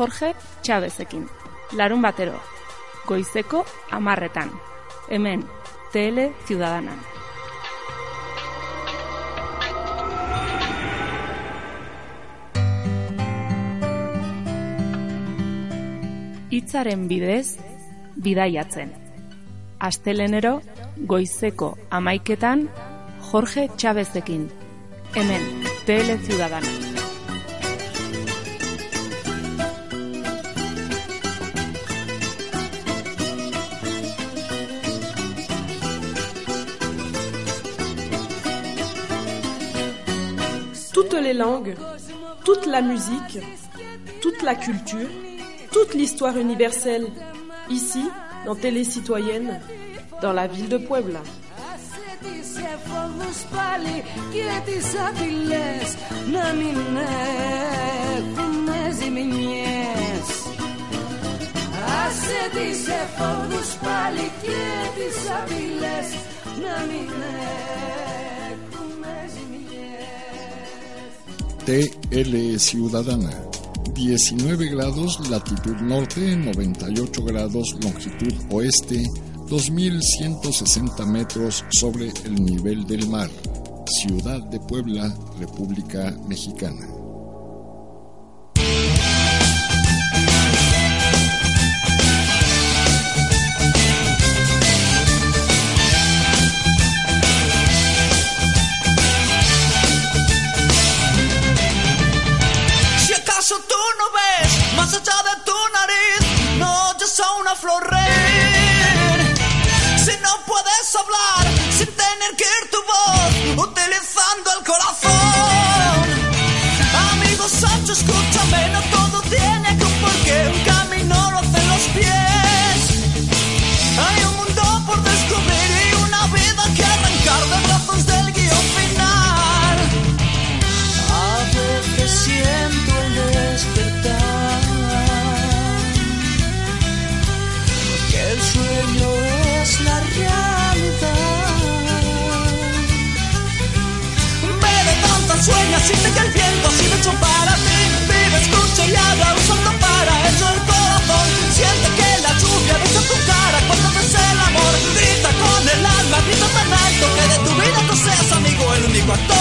Jorge Chavezekin. Larun batero, goizeko amarretan. Hemen, TL Ciudadana. Itzaren bidez, bidaiatzen. Astelenero, goizeko amaiketan, Jorge Chavezekin. Hemen, TL Ciudadana. Toute la musique, toute la culture, toute l'histoire universelle, ici, dans Télé Citoyenne, dans la ville de Puebla. TL Ciudadana 19 grados latitud norte, 98 grados longitud oeste, 2.160 metros sobre el nivel del mar. Ciudad de Puebla, República Mexicana. Flor siente que el viento sido hecho para ti. Vive, escucha y habla usando para eso el corazón. Siente que la lluvia besa tu cara cuando ves el amor. Grita con el alma, grita tan alto que de tu vida tú seas amigo, el único actor.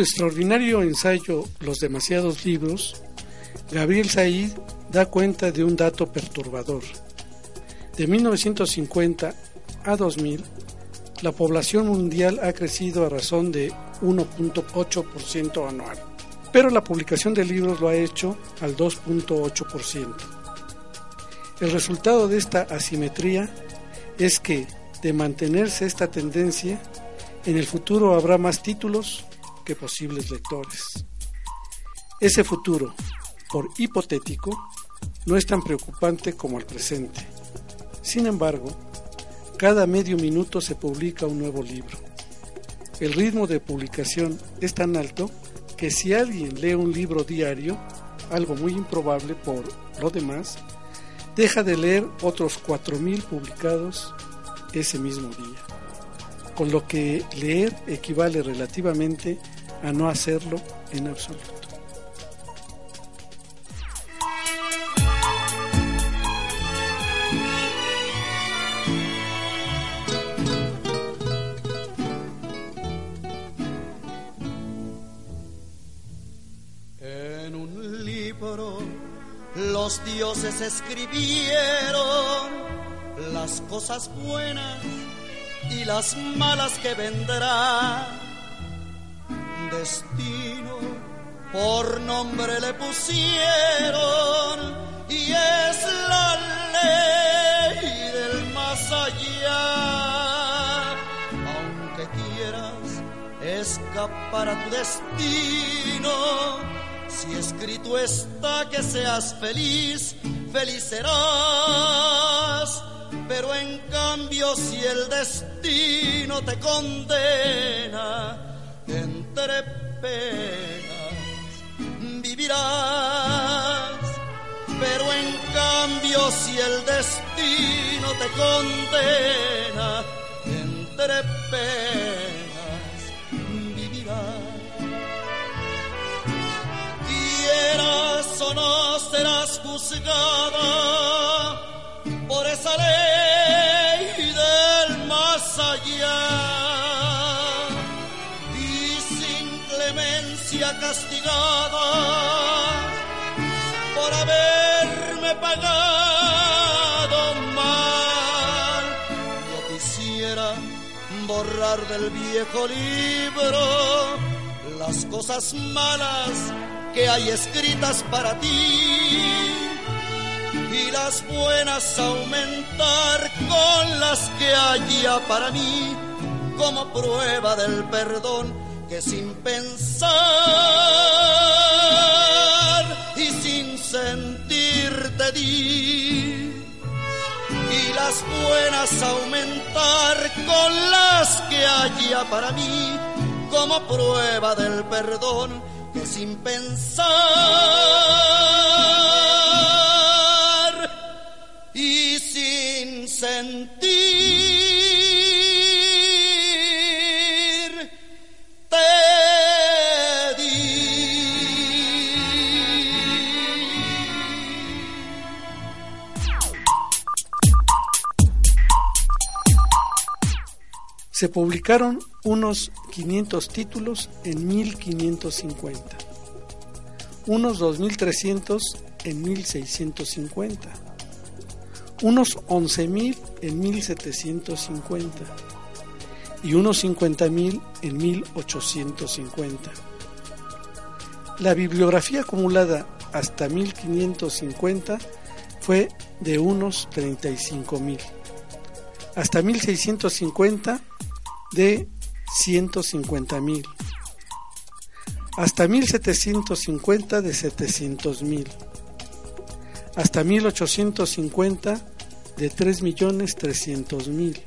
Extraordinario ensayo Los demasiados libros, Gabriel Said da cuenta de un dato perturbador. De 1950 a 2000, la población mundial ha crecido a razón de 1.8% anual, pero la publicación de libros lo ha hecho al 2.8%. El resultado de esta asimetría es que, de mantenerse esta tendencia, en el futuro habrá más títulos que posibles lectores. Ese futuro, por hipotético, no es tan preocupante como el presente. Sin embargo, cada medio minuto se publica un nuevo libro. El ritmo de publicación es tan alto que si alguien lee un libro diario, algo muy improbable por lo demás, deja de leer otros 4.000 publicados ese mismo día. Con lo que leer equivale relativamente a no hacerlo en absoluto. En un libro los dioses escribieron las cosas buenas y las malas que vendrán destino, por nombre le pusieron y es la ley del más allá. Aunque quieras escapar a tu destino, si escrito está que seas feliz, feliz serás. Pero en cambio si el destino te condena, entre penas vivirás. Pero en cambio si el destino te condena, entre penas vivirás. Quieras o no serás juzgada por esa ley del más allá castigada por haberme pagado mal. Yo quisiera borrar del viejo libro las cosas malas que hay escritas para ti y las buenas aumentar con las que haya para mí como prueba del perdón que sin pensar y sin sentir te di. Y las buenas aumentar con las que haya para mí como prueba del perdón que sin pensar y sin sentir Se publicaron unos 500 títulos en 1550, unos 2300 en 1650, unos 11000 en 1750 y unos 50.000 en 1850. La bibliografía acumulada hasta 1550 fue de unos 35.000. Hasta 1650 de 150.000. Hasta 1750 de 700.000. Hasta 1850 de 3.300.000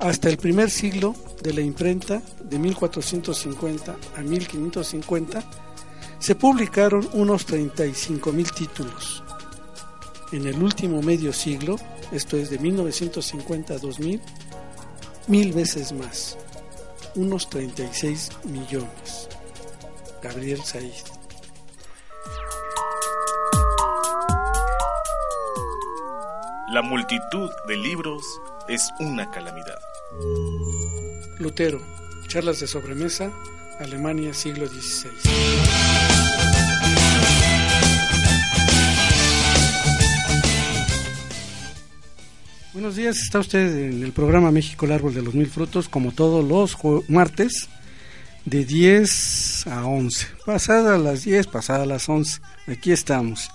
hasta el primer siglo de la imprenta, de 1450 a 1550, se publicaron unos 35.000 títulos. En el último medio siglo, esto es de 1950 a 2000, mil veces más, unos 36 millones. Gabriel Said. La multitud de libros es una calamidad. Lutero, charlas de sobremesa Alemania, siglo XVI. Buenos días, está usted en el programa México el Árbol de los Mil Frutos, como todos los martes, de 10 a 11. Pasada las 10, pasada las 11. Aquí estamos,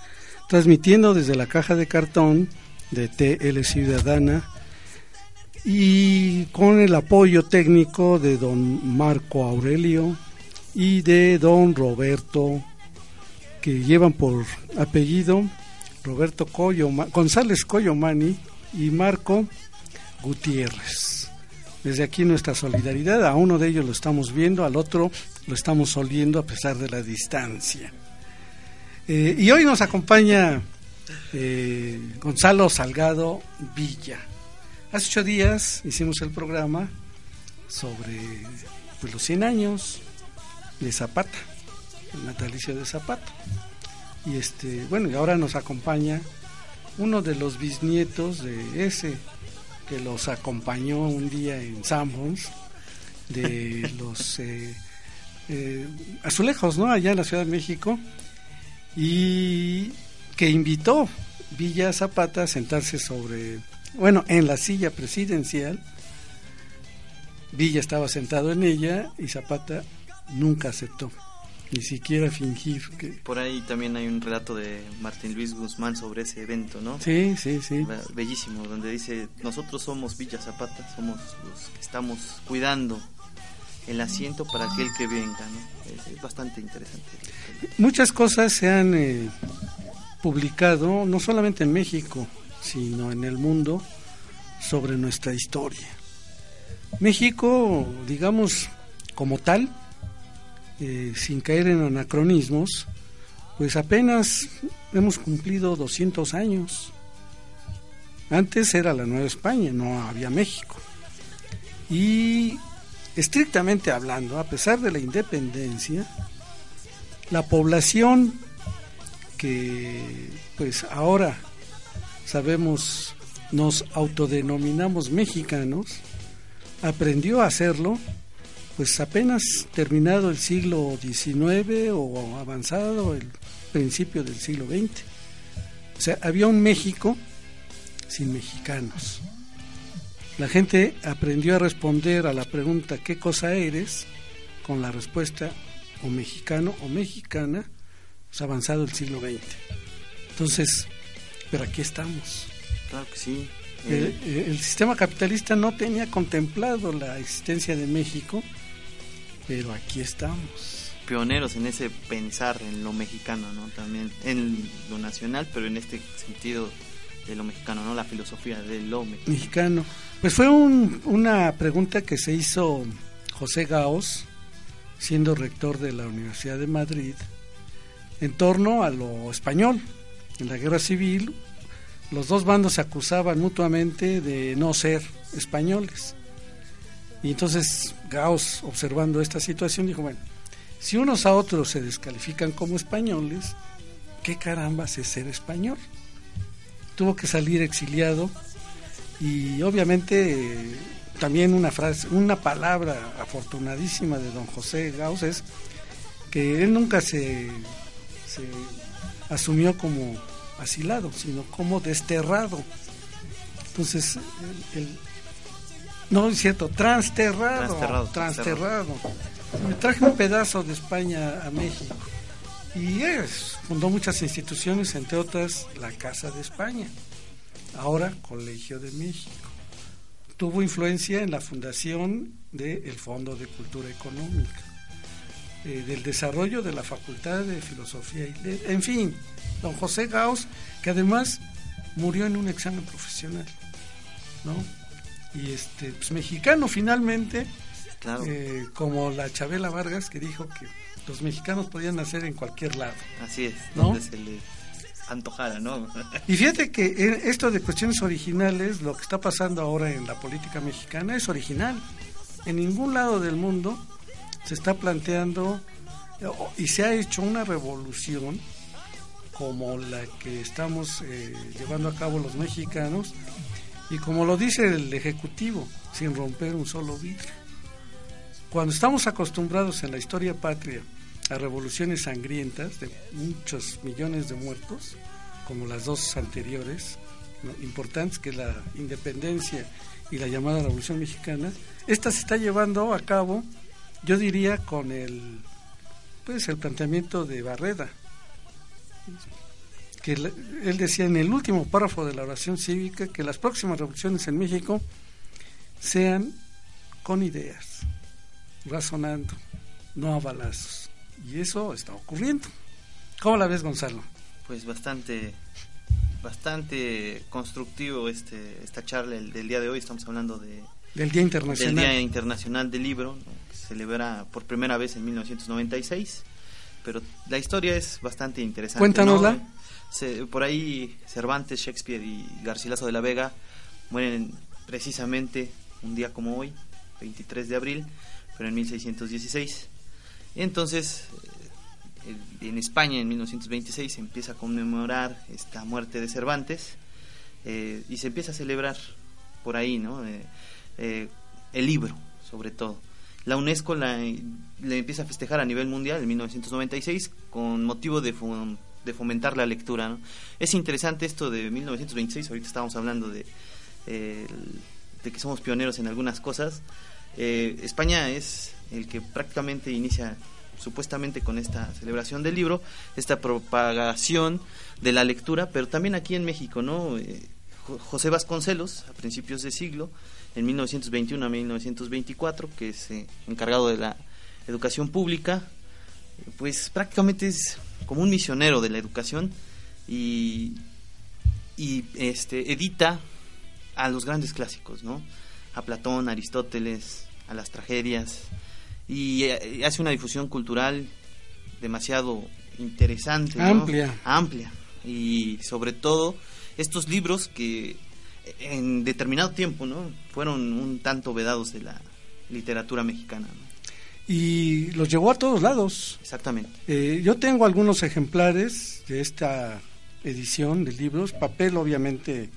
transmitiendo desde la caja de cartón de TL Ciudadana y con el apoyo técnico de don Marco Aurelio y de don Roberto, que llevan por apellido Roberto González Coyomani y Marco Gutiérrez. Desde aquí nuestra solidaridad, a uno de ellos lo estamos viendo, al otro lo estamos oliendo a pesar de la distancia. Eh, y hoy nos acompaña eh, Gonzalo Salgado Villa. Hace ocho días hicimos el programa sobre pues, los 100 años de Zapata, el natalicio de Zapata. Y este, bueno, y ahora nos acompaña uno de los bisnietos de ese que los acompañó un día en Sanborns, de los eh, eh, azulejos, ¿no? Allá en la Ciudad de México, y que invitó Villa Zapata a sentarse sobre, bueno, en la silla presidencial. Villa estaba sentado en ella y Zapata nunca aceptó ni siquiera fingir que... Por ahí también hay un relato de Martín Luis Guzmán sobre ese evento, ¿no? Sí, sí, sí. Bellísimo, donde dice, nosotros somos Villa Zapata, somos los que estamos cuidando el asiento para aquel que venga, ¿no? Es, bastante interesante. Muchas cosas se han eh, publicado, no solamente en México, sino en el mundo, sobre nuestra historia. México, digamos, como tal, eh, sin caer en anacronismos, pues apenas hemos cumplido 200 años. Antes era la Nueva España, no había México. Y estrictamente hablando, a pesar de la independencia, la población que pues ahora sabemos nos autodenominamos mexicanos, aprendió a hacerlo pues apenas terminado el siglo XIX o avanzado el principio del siglo XX. O sea, había un México sin mexicanos. La gente aprendió a responder a la pregunta ¿qué cosa eres? con la respuesta o mexicano o mexicana, pues avanzado el siglo XX. Entonces, pero aquí estamos. Claro que sí. El, el, sistema capitalista no tenía contemplado la existencia de México pero aquí estamos. Pioneros en ese pensar en lo mexicano, ¿no? También en lo nacional, pero en este sentido de lo mexicano, ¿no? La filosofía de lo mexicano. mexicano. Pues fue un, una pregunta que se hizo José Gaos, siendo rector de la Universidad de Madrid, en torno a lo español. En la guerra civil, los dos bandos se acusaban mutuamente de no ser españoles. Y entonces Gauss, observando esta situación, dijo, bueno, si unos a otros se descalifican como españoles, ¿qué caramba es ser español? Tuvo que salir exiliado y obviamente también una frase, una palabra afortunadísima de don José Gauss es que él nunca se, se asumió como asilado, sino como desterrado. Entonces, el, no, es cierto, transterrado. Transterrado. Me traje un pedazo de España a México. Y es, fundó muchas instituciones, entre otras la Casa de España, ahora Colegio de México. Tuvo influencia en la fundación del Fondo de Cultura Económica, eh, del desarrollo de la Facultad de Filosofía y En fin, don José Gauss, que además murió en un examen profesional, ¿no? y este pues, mexicano finalmente eh, como la Chabela Vargas que dijo que los mexicanos podían nacer en cualquier lado así es donde se le antojara no y fíjate que eh, esto de cuestiones originales lo que está pasando ahora en la política mexicana es original. En ningún lado del mundo se está planteando y se ha hecho una revolución como la que estamos eh, llevando a cabo los mexicanos y como lo dice el Ejecutivo, sin romper un solo vidrio. Cuando estamos acostumbrados en la historia patria a revoluciones sangrientas de muchos millones de muertos, como las dos anteriores, importantes, que la independencia y la llamada Revolución Mexicana, esta se está llevando a cabo, yo diría, con el, pues, el planteamiento de Barreda, que él decía en el último párrafo de la oración cívica que las próximas revoluciones en México sean con ideas, razonando, no a balazos. Y eso está ocurriendo. ¿Cómo la ves, Gonzalo? Pues bastante bastante constructivo este esta charla del día de hoy. Estamos hablando de del Día Internacional del Día Internacional del Libro, que se celebra por primera vez en 1996. Pero la historia es bastante interesante. Cuéntanosla. por ahí Cervantes, Shakespeare y Garcilaso de la Vega mueren precisamente un día como hoy, 23 de abril, pero en 1616. Entonces, en España en 1926 se empieza a conmemorar esta muerte de Cervantes eh, y se empieza a celebrar por ahí, ¿no? Eh, eh, el libro, sobre todo. La UNESCO la, empieza a festejar a nivel mundial en 1996 con motivo de, de fomentar la lectura. ¿no? Es interesante esto de 1926, ahorita estábamos hablando de, de que somos pioneros en algunas cosas. España es el que prácticamente inicia supuestamente con esta celebración del libro, esta propagación de la lectura, pero también aquí en México, ¿no? Eh, José Vasconcelos, a principios de siglo, en 1921 a 1924, que es eh, encargado de la educación pública, pues prácticamente es como un misionero de la educación y, y este, edita a los grandes clásicos, ¿no? A Platón, a Aristóteles, a las tragedias, y eh, hace una difusión cultural demasiado interesante, amplia, amplia. Y sobre todo estos libros que en determinado tiempo, ¿no? Fueron un tanto vedados de la literatura mexicana. Y los llevó a todos lados. Exactamente. Eh, yo tengo algunos ejemplares de esta edición de libros, papel obviamente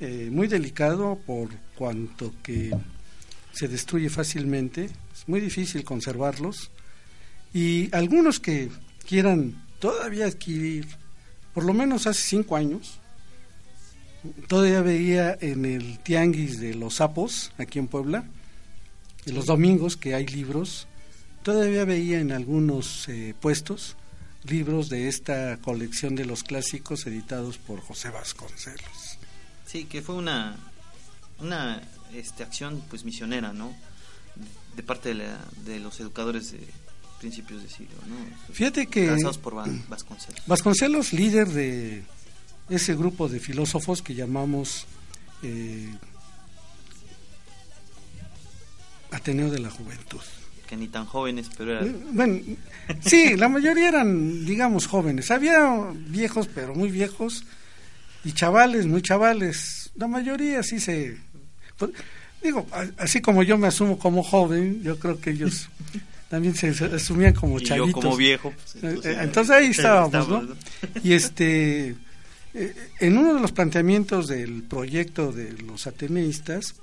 eh, muy delicado por cuanto que se destruye fácilmente, es muy difícil conservarlos y algunos que quieran todavía adquirir, por lo menos hace cinco años, todavía veía en el tianguis de los sapos, aquí en Puebla, en los domingos que hay libros, todavía veía en algunos eh, puestos libros de esta colección de los clásicos editados por José Vasconcelos. Sí, que fue una, una este, acción pues misionera, ¿no? De parte de, de los educadores de principios de siglo, ¿no? Fíjate que por Vasconcelos. Vasconcelos, líder de ese grupo de filósofos que llamamos eh, Ateneo de la Juventud. Que ni tan jóvenes, pero eran... Eh, bueno, sí, la mayoría eran, digamos, jóvenes. Había viejos, pero muy viejos, y chavales, muy chavales. La mayoría sí se pues, digo, así como yo me asumo como joven, yo creo que ellos también se asumían como chavitos. como viejo. Pues, eh, entonces, ahí estábamos, ¿no? Y este, eh, en uno de los planteamientos del proyecto de los ateneístas,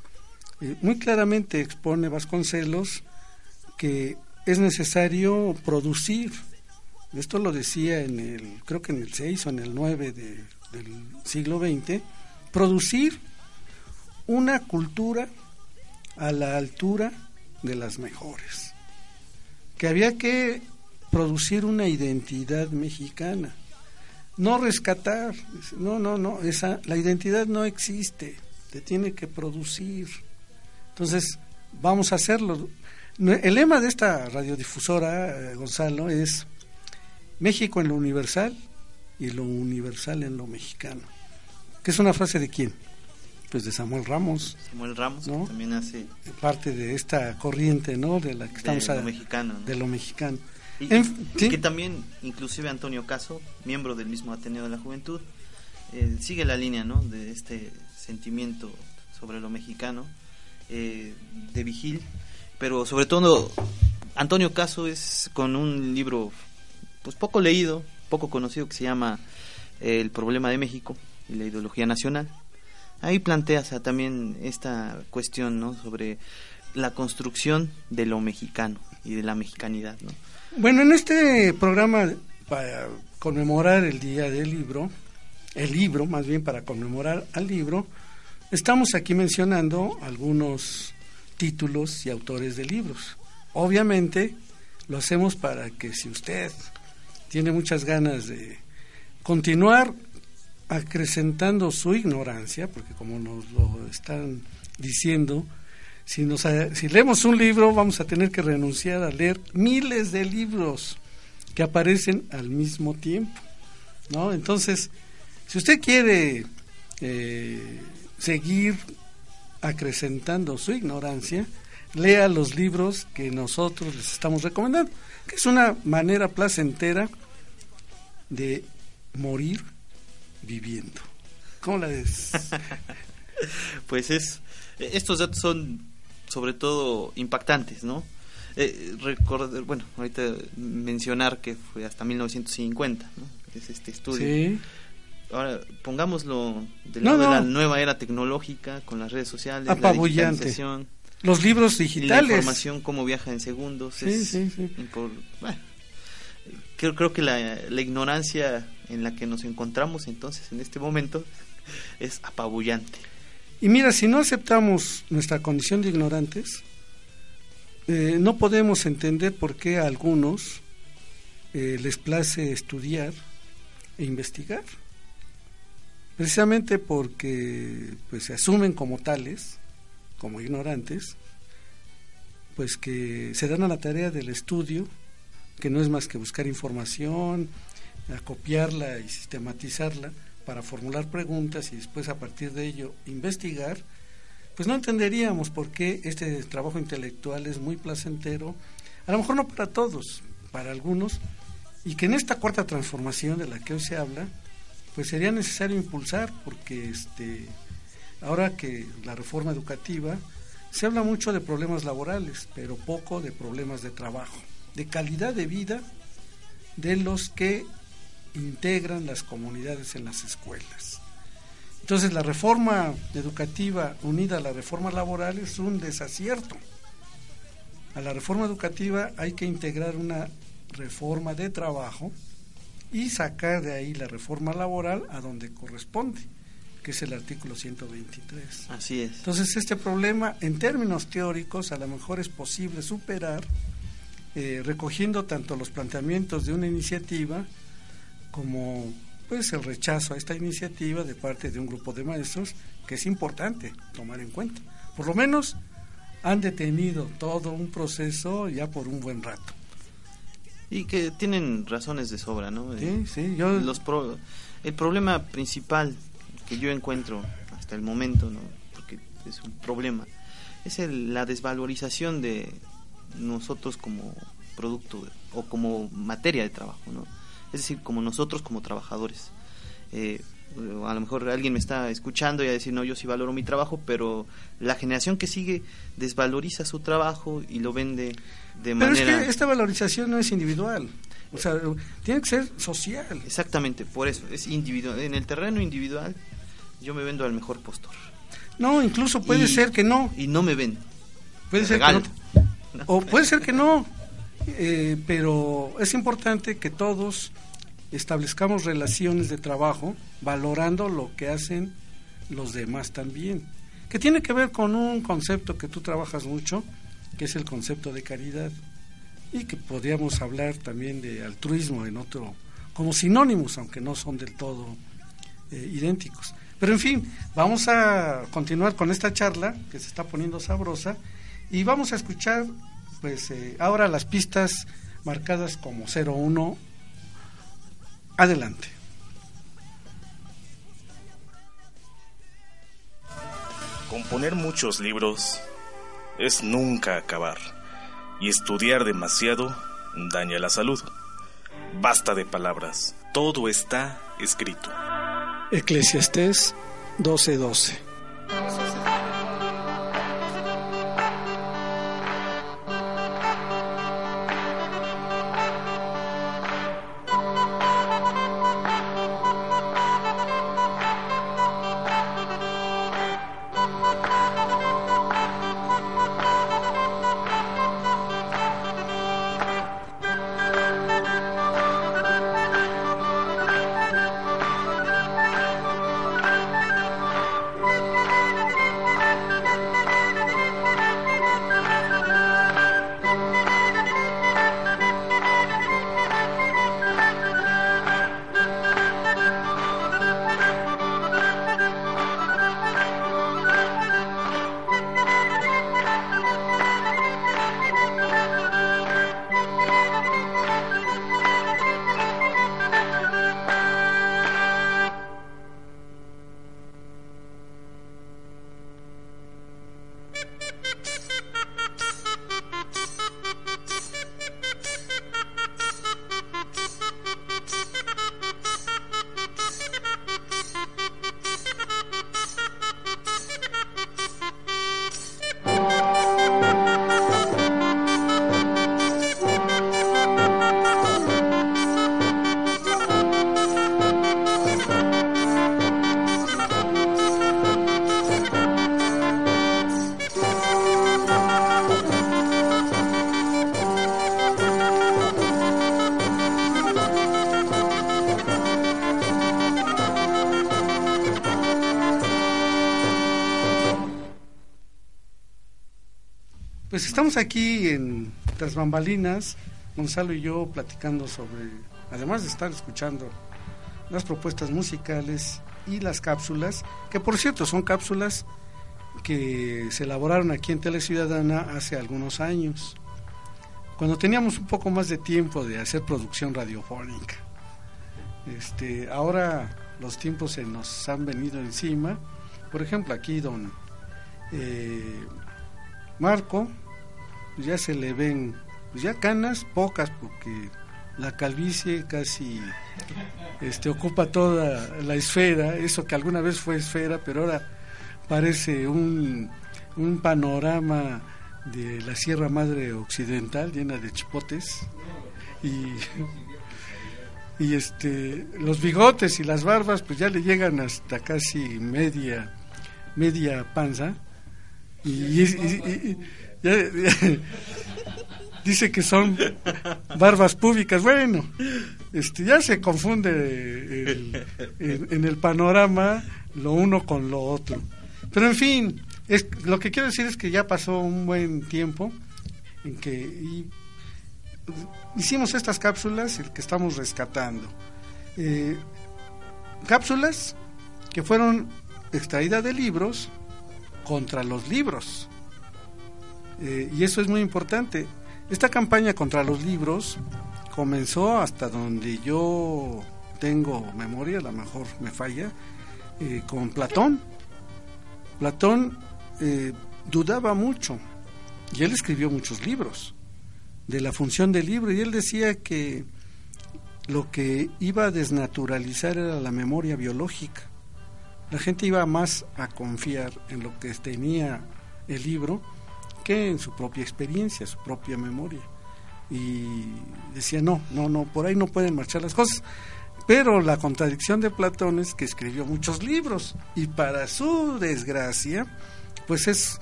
eh, muy claramente expone Vasconcelos que es necesario producir, esto lo decía en el, creo que en el 6 o en el 9 de, del siglo XX, producir una cultura a la altura de las mejores, que había que producir una identidad mexicana, no rescatar, no, no, no, esa, la identidad no existe, te tiene que producir. Entonces, vamos a hacerlo. El lema de esta radiodifusora, eh, Gonzalo, es México en lo universal y lo universal en lo mexicano. ¿Qué es una frase de quién? pues de Samuel Ramos. Samuel Ramos también hace parte de esta corriente, ¿no? De la que estamos de lo mexicano, de lo mexicano. Y, que también, inclusive Antonio Caso, miembro del mismo Ateneo de la Juventud, eh, sigue la línea, ¿no? De este sentimiento sobre lo mexicano eh, de Vigil, pero sobre todo Antonio Caso es con un libro, pues poco leído, poco conocido que se llama El problema de México y la ideología nacional ahí planteas también esta cuestión ¿no? sobre la construcción de lo mexicano y de la mexicanidad, ¿no? Bueno, en este programa para conmemorar el Día del Libro, el libro, más bien para conmemorar al libro, estamos aquí mencionando algunos títulos y autores de libros. Obviamente lo hacemos para que si usted tiene muchas ganas de continuar acrecentando su ignorancia, porque como nos lo están diciendo, si, nos, si leemos un libro vamos a tener que renunciar a leer miles de libros que aparecen al mismo tiempo, ¿no? Entonces, si usted quiere eh, seguir acrecentando su ignorancia, lea los libros que nosotros les estamos recomendando, que es una manera placentera de morir viviendo. ¿Cómo la ves? pues es, estos datos son sobre todo impactantes, ¿no? Eh, recordar, bueno, ahorita mencionar que fue hasta 1950, ¿no? Es este estudio. Sí. Ahora, pongámoslo del lado de la nueva era tecnológica, con las redes sociales, la digitalización. Los libros digitales. la información, cómo viaja en segundos. Sí, sí, sí. creo, creo que la, la ignorancia en la que nos encontramos entonces en este momento es apabullante. Y mira, si no aceptamos nuestra condición de ignorantes, eh, no podemos entender por qué a algunos eh, les place estudiar e investigar. Precisamente porque pues, se asumen como tales, como ignorantes, pues que se dan a la tarea del estudio, que no es más que buscar información, acopiarla y sistematizarla para formular preguntas y después a partir de ello investigar, pues no entenderíamos por qué este trabajo intelectual es muy placentero, a lo mejor no para todos, para algunos, y que en esta cuarta transformación de la que hoy se habla, pues sería necesario impulsar, porque este, ahora que la reforma educativa, se habla mucho de problemas laborales, pero poco de problemas de trabajo, de calidad de vida de los que integran las comunidades en las escuelas. Entonces la reforma educativa unida a la reforma laboral es un desacierto. A la reforma educativa hay que integrar una reforma de trabajo y sacar de ahí la reforma laboral a donde corresponde, que es el artículo 123. Así es. Entonces este problema en términos teóricos a lo mejor es posible superar eh, recogiendo tanto los planteamientos de una iniciativa como pues el rechazo a esta iniciativa de parte de un grupo de maestros que es importante tomar en cuenta. Por lo menos han detenido todo un proceso ya por un buen rato. Y que tienen razones de sobra, ¿no? Sí, eh, sí, yo... Los el problema principal que yo encuentro hasta el momento, ¿no? Porque es un problema, es la desvalorización de nosotros como producto o como materia de trabajo, ¿no? Es decir, como nosotros como trabajadores. Eh, a lo mejor alguien me está escuchando y a decir, no, yo sí valoro mi trabajo, pero la generación que sigue desvaloriza su trabajo y lo vende de manera... Pero es que esta valorización no es individual, o sea, tiene que ser social. Exactamente, por eso, es individual. En el terreno individual yo me vendo al mejor postor. No, incluso puede ser que no. Y no me ven. Puede ser que no. O puede ser que no. Eh, pero es importante que todos establezcamos relaciones de trabajo valorando lo que hacen los demás también, que tiene que ver con un concepto que tú trabajas mucho, que es el concepto de caridad, y que podríamos hablar también de altruismo en otro, como sinónimos, aunque no son del todo eh, idénticos. Pero en fin, vamos a continuar con esta charla que se está poniendo sabrosa y vamos a escuchar pues, eh, ahora las pistas marcadas como 01, adelante. Componer muchos libros es nunca acabar y estudiar demasiado daña la salud. Basta de palabras, todo está escrito. Eclesiastés 12:12. aquí en Tras Bambalinas, Gonzalo y yo platicando sobre, además de estar escuchando las propuestas musicales y las cápsulas, que por cierto son cápsulas que se elaboraron aquí en Tele Ciudadana hace algunos años, cuando teníamos un poco más de tiempo de hacer producción radiofónica. Este, ahora los tiempos se nos han venido encima. Por ejemplo, aquí don eh, Marco pues ya se le ven, pues ya canas, pocas, porque la calvicie casi este, ocupa toda la esfera, eso que alguna vez fue esfera, pero ahora parece un, un panorama de la Sierra Madre Occidental llena de chipotes y, y este los bigotes y las barbas pues ya le llegan hasta casi media media panza y, dice que son barbas públicas bueno este ya se confunde en el panorama lo uno con lo otro pero en fin es, lo que quiero decir es que ya pasó un buen tiempo en que hicimos estas cápsulas el que estamos rescatando. Eh, cápsulas que fueron extraídas de libros contra los libros. Eh, y eso es muy importante. Esta campaña contra los libros comenzó hasta donde yo tengo memoria, a lo mejor me falla, eh, con Platón. Platón eh, dudaba mucho y él escribió muchos libros de la función del libro y él decía que lo que iba a desnaturalizar era la memoria biológica. La gente iba más a confiar en lo que tenía el libro en su propia experiencia, su propia memoria. Y decía, no, no, no, por ahí no pueden marchar las cosas. Pero la contradicción de Platón es que escribió muchos libros y para su desgracia, pues es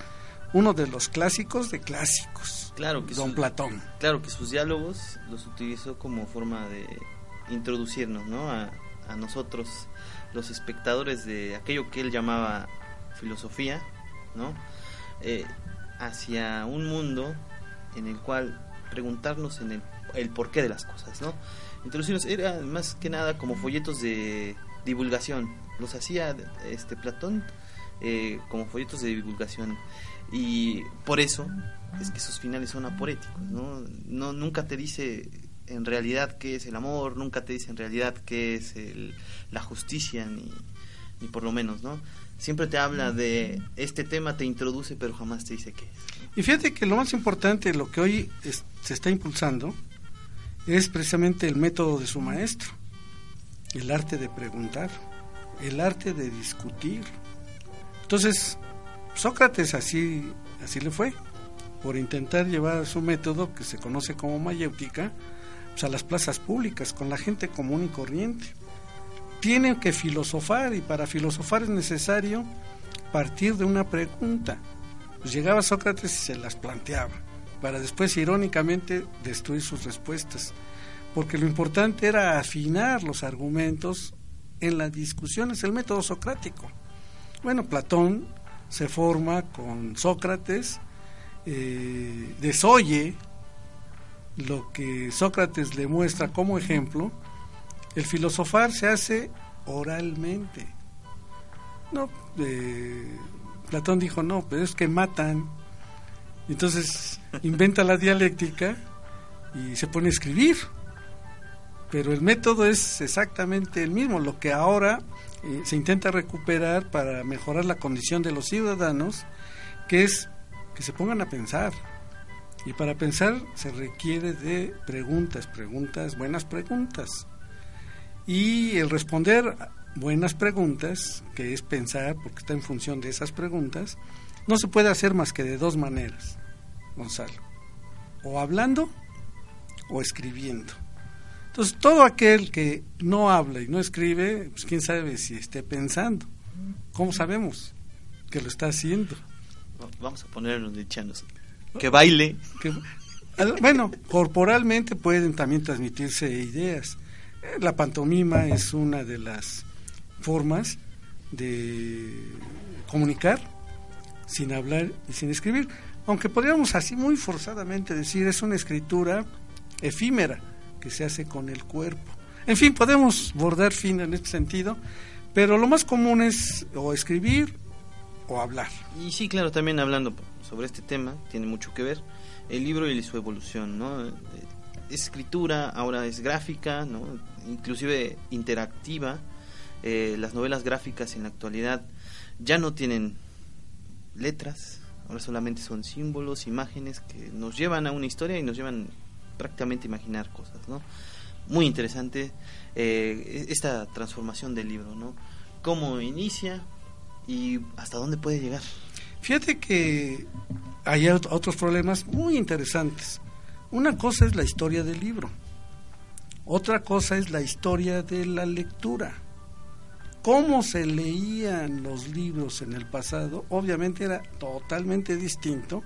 uno de los clásicos de clásicos. Claro que Don Platón. Claro que sus diálogos los utilizó como forma de introducirnos, ¿no? A, nosotros, los espectadores de aquello que él llamaba filosofía, ¿no? Eh, hacia un mundo en el cual preguntarnos en el, el porqué de las cosas, ¿no? Introducirnos era más que nada como folletos de divulgación. Los hacía este Platón eh, como folletos de divulgación. Y por eso es que esos finales son aporéticos, ¿no? no nunca te dice en realidad qué es el amor, nunca te dice en realidad qué es la justicia, ni, ni por lo menos, ¿no? Siempre te habla de este tema, te introduce, pero jamás te dice qué es. Y fíjate que lo más importante, lo que hoy se está impulsando, es precisamente el método de su maestro, el arte de preguntar, el arte de discutir, entonces, Sócrates así, así le fue, por intentar llevar su método, que se conoce como mayéutica, pues, a las plazas públicas, con la gente común y corriente. Tienen que filosofar y para filosofar es necesario partir de una pregunta. Pues llegaba Sócrates y se las planteaba, para después irónicamente destruir sus respuestas, porque lo importante era afinar los argumentos en las discusiones, el método socrático. Bueno, Platón se forma con Sócrates, eh, desoye lo que Sócrates le muestra como ejemplo, el filosofar se hace oralmente. No, eh, Platón dijo, no, pero es que matan. Entonces inventa la dialéctica y se pone a escribir. Pero el método es exactamente el mismo, lo que ahora eh, se intenta recuperar para mejorar la condición de los ciudadanos, que es que se pongan a pensar. Y para pensar se requiere de preguntas, preguntas, buenas preguntas. Y el responder buenas preguntas, que es pensar, porque está en función de esas preguntas, no se puede hacer más que de dos maneras, Gonzalo. O hablando o escribiendo. Entonces, todo aquel que no habla y no escribe, pues quién sabe si esté pensando. ¿Cómo sabemos que lo está haciendo? Vamos a ponernos de chanos. Que baile. bueno, corporalmente pueden también transmitirse ideas. La pantomima es una de las formas de comunicar sin hablar y sin escribir. aunque podríamos así muy forzadamente decir es una escritura efímera que se hace con el cuerpo. En fin, podemos bordar fin en este sentido, pero lo más común es o escribir o hablar. Y sí, claro, también hablando sobre este tema, tiene mucho que ver el libro y su evolución, ¿no? Es escritura, ahora es gráfica, ¿no? Inclusive interactiva. Eh, las novelas gráficas en la actualidad ya no tienen letras, ahora solamente son símbolos, imágenes que nos llevan a una historia y nos llevan prácticamente a imaginar cosas, ¿no? Muy interesante eh, esta transformación del libro, ¿no? Cómo inicia y hasta dónde puede llegar. Fíjate que hay otros problemas muy interesantes. Una cosa es la historia del libro, otra cosa es la historia de la lectura. Cómo se leían los libros en el pasado, obviamente era totalmente distinto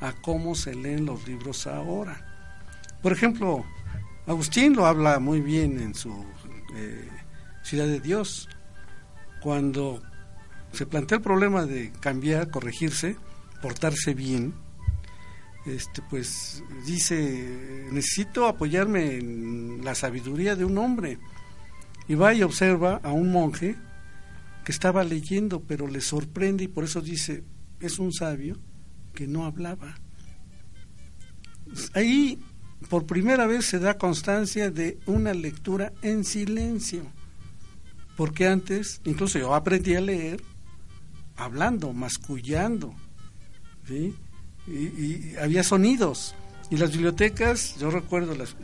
a cómo se leen los libros ahora. Por ejemplo, Agustín lo habla muy bien en su eh, Ciudad de Dios, cuando se plantea el problema de cambiar, corregirse, portarse bien, este, pues dice, necesito apoyarme en la sabiduría de un hombre. Y va y observa a un monje que estaba leyendo, pero le sorprende y por eso dice, es un sabio que no hablaba. Ahí por primera vez se da constancia de una lectura en silencio, porque antes, incluso yo aprendí a leer hablando, mascullando, ¿sí? Y, había sonidos. Y las bibliotecas, yo recuerdo, las,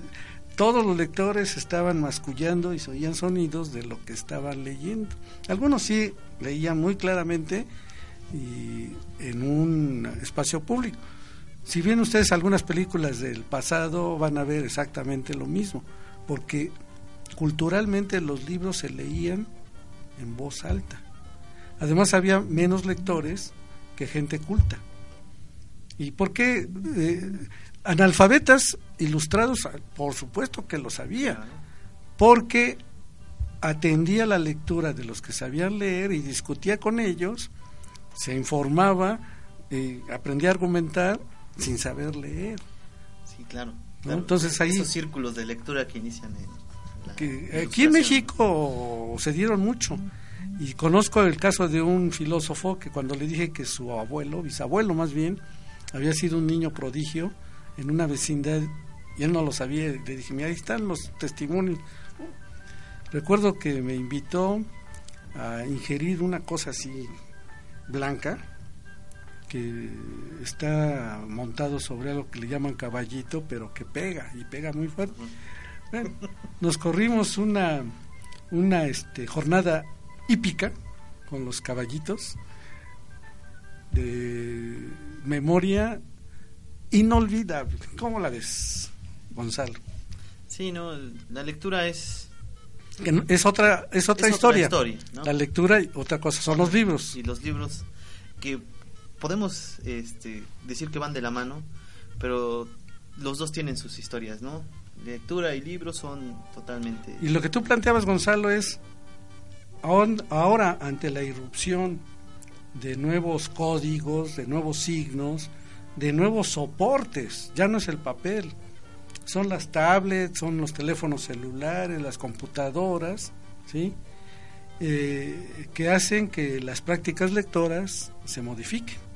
todos los lectores estaban mascullando y se oían sonidos de lo que estaban leyendo. Algunos sí leían muy claramente y en un espacio público. Si bien ustedes algunas películas del pasado van a ver exactamente lo mismo, porque culturalmente los libros se leían en voz alta. Además había menos lectores que gente culta. ¿Y por qué? Eh, analfabetas ilustrados, por supuesto que lo sabía, porque atendía la lectura de los que sabían leer y discutía con ellos, se informaba, eh, aprendía a argumentar sin saber leer. Sí, claro. Entonces ahí... Esos círculos de lectura que inician que aquí en México se dieron mucho. Y conozco el caso de un filósofo que cuando le dije que su abuelo, bisabuelo más bien, había sido un niño prodigio en una vecindad y él no lo sabía, le dije, mira, ahí están los testimonios. Recuerdo que me invitó a ingerir una cosa así blanca, que está montado sobre algo que le llaman caballito, pero que pega y pega muy fuerte. nos corrimos una, una este, jornada hípica con los caballitos de memoria inolvidable. ¿Cómo la ves, Gonzalo? Sí, no, la lectura es es otra es otra historia. La lectura y otra cosa son los libros. Y los libros que podemos este, decir que van de la mano, pero los dos tienen sus historias, ¿no? Lectura y libros son totalmente... Y lo que tú planteabas, Gonzalo, es ahora ante la irrupción de nuevos códigos, de nuevos signos, de nuevos soportes, ya no es el papel, son las tablets, son los teléfonos celulares, las computadoras, ¿sí? Eh, que hacen que las prácticas lectoras se modifiquen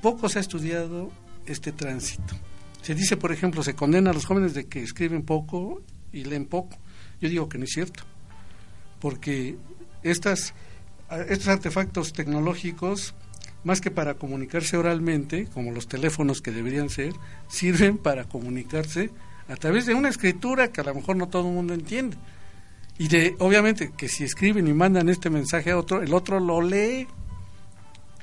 poco se ha estudiado este tránsito. Se dice, por ejemplo, se condena a los jóvenes de que escriben poco y leen poco. Yo digo que no es cierto, porque estas, estos artefactos tecnológicos, más que para comunicarse oralmente, como los teléfonos que deberían ser, sirven para comunicarse a través de una escritura que a lo mejor no todo el mundo entiende. Y de, obviamente, que si escriben y mandan este mensaje a otro, el otro lo lee,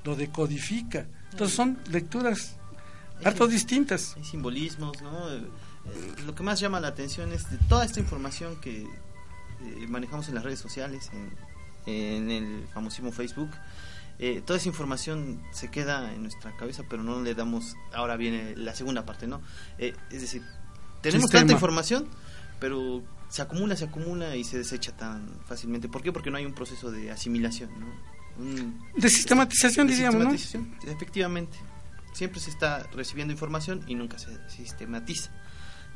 lo decodifica. Entonces son lecturas harto distintas. Hay simbolismos, ¿no? Eh, lo que más llama la atención es de toda esta información que eh, manejamos en las redes sociales, en, el famosísimo Facebook. Eh, toda esa información se queda en nuestra cabeza, pero no le damos. Ahora viene la segunda parte, ¿no? es decir, tenemos tanta información, pero se acumula, se acumula y se desecha tan fácilmente. ¿Por qué? Porque no hay un proceso de asimilación, ¿no? de sistematización, diríamos, Efectivamente. siempre se está recibiendo información y nunca se sistematiza.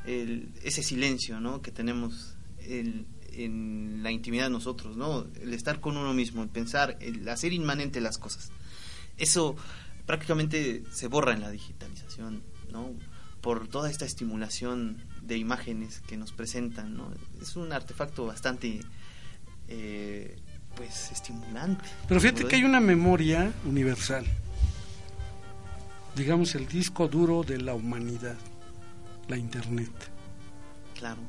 El- ese silencio ¿no? que tenemos el- en la intimidad de nosotros, ¿no? el estar con uno mismo, el pensar, el hacer inmanente las cosas. Eso prácticamente se borra en la digitalización, ¿no? por toda esta estimulación de imágenes que nos presentan. ¿no? Es un artefacto bastante eh, pues estimulante. Pero fíjate que hay una memoria universal. Digamos el disco duro de la humanidad, la Internet. Claro.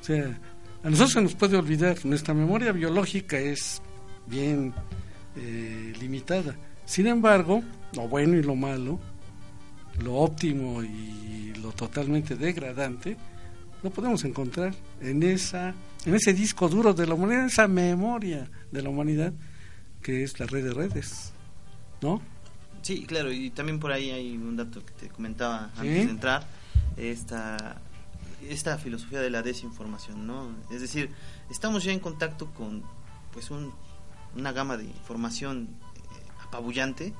O sea, a nosotros se nos puede olvidar, nuestra memoria biológica es bien eh, limitada. Sin embargo, lo bueno y lo malo, lo óptimo y lo totalmente degradante, lo podemos encontrar en esa en ese disco duro de la humanidad, esa memoria de la humanidad que es la red de redes, ¿no? Sí, claro, y también por ahí hay un dato que te comentaba ¿Sí? antes de entrar, esta, esta filosofía de la desinformación, ¿no? Es decir, estamos ya en contacto con pues un, una gama de información eh, apabullante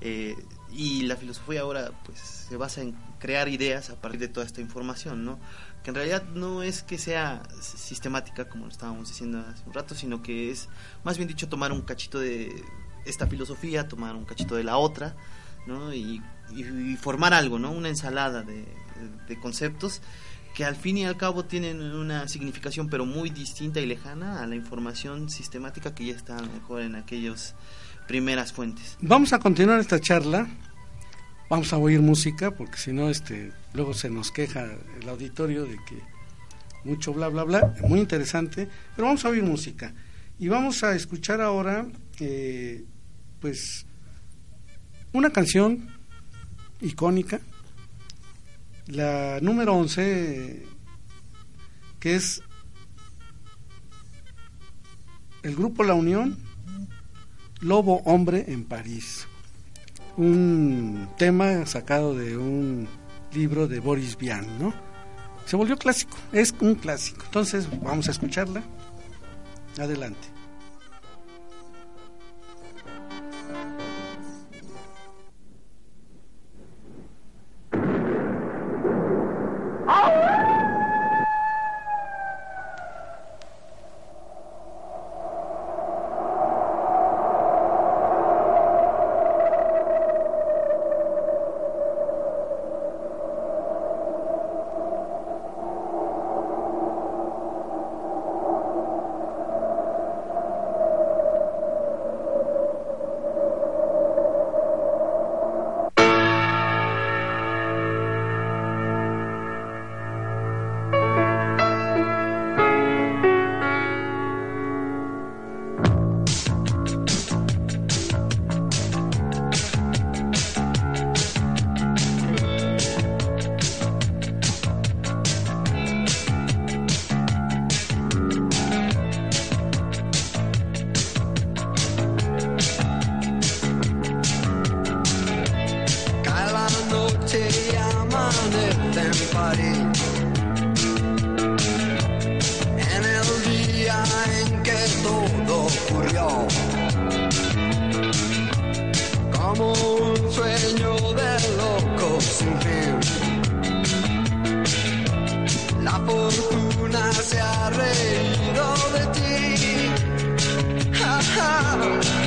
eh, y la filosofía ahora pues se basa en crear ideas a partir de toda esta información, ¿no? Que en realidad no es que sea sistemática como lo estábamos diciendo hace un rato, sino que es más bien dicho tomar un cachito de esta filosofía, tomar un cachito de la otra, ¿no? Y, y- y formar algo, ¿no? Una ensalada de, de conceptos que al fin y al cabo tienen una significación pero muy distinta y lejana a la información sistemática que ya está mejor en aquellas primeras fuentes. Vamos a continuar esta charla. Vamos a oír música porque si no, este, luego se nos queja el auditorio de que mucho bla bla bla. Muy interesante, pero vamos a oír música y vamos a escuchar ahora, eh, pues, una canción icónica, la número 11, que es el grupo La Unión Lobo Hombre en París. Un tema sacado de un libro de Boris Vian, ¿no? Se volvió clásico, es un clásico. Entonces, vamos a escucharla. Adelante. Ha reído de ti. Ja, ja.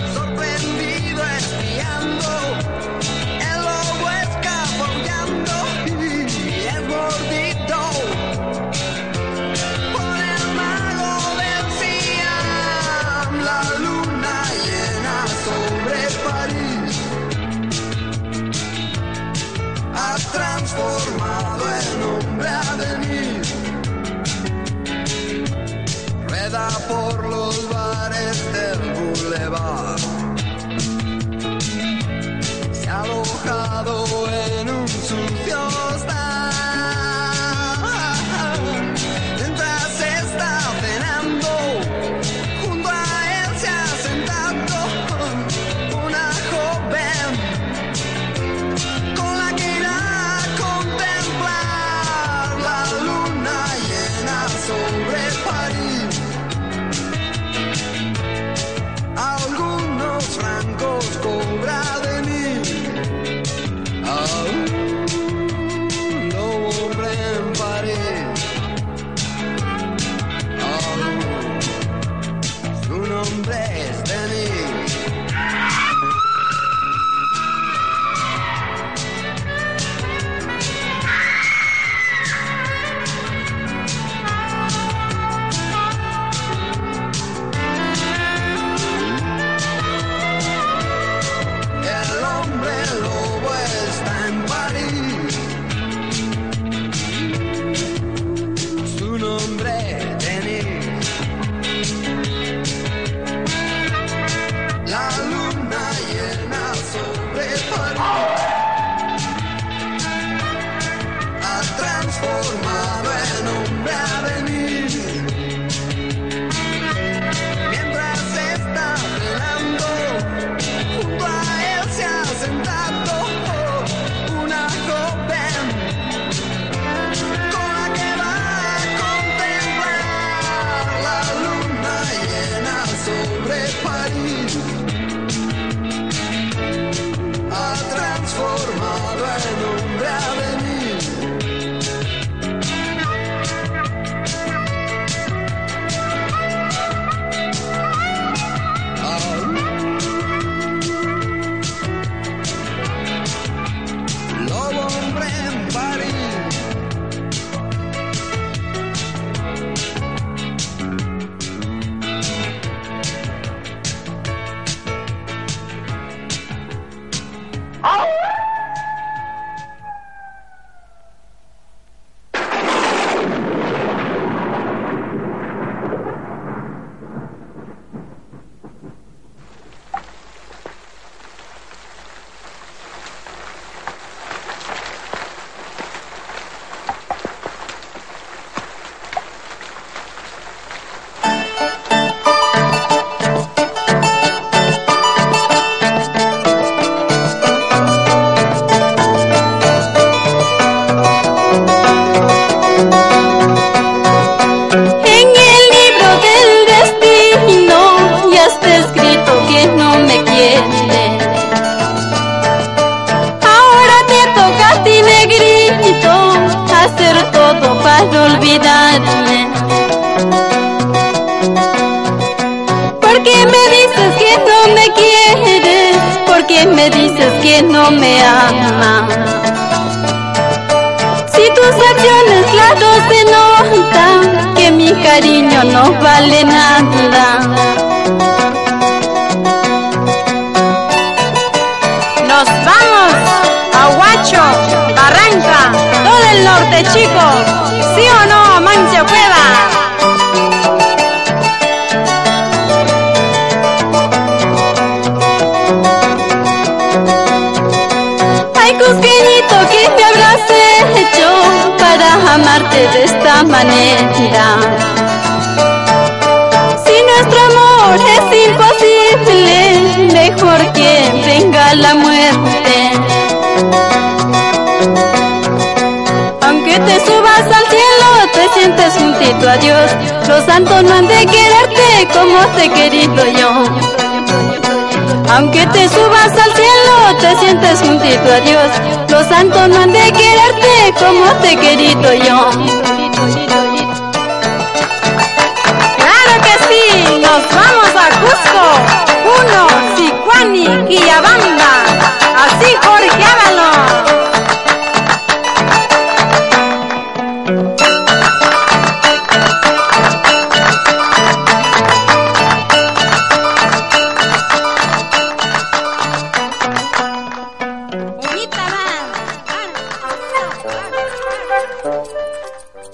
Alojado en un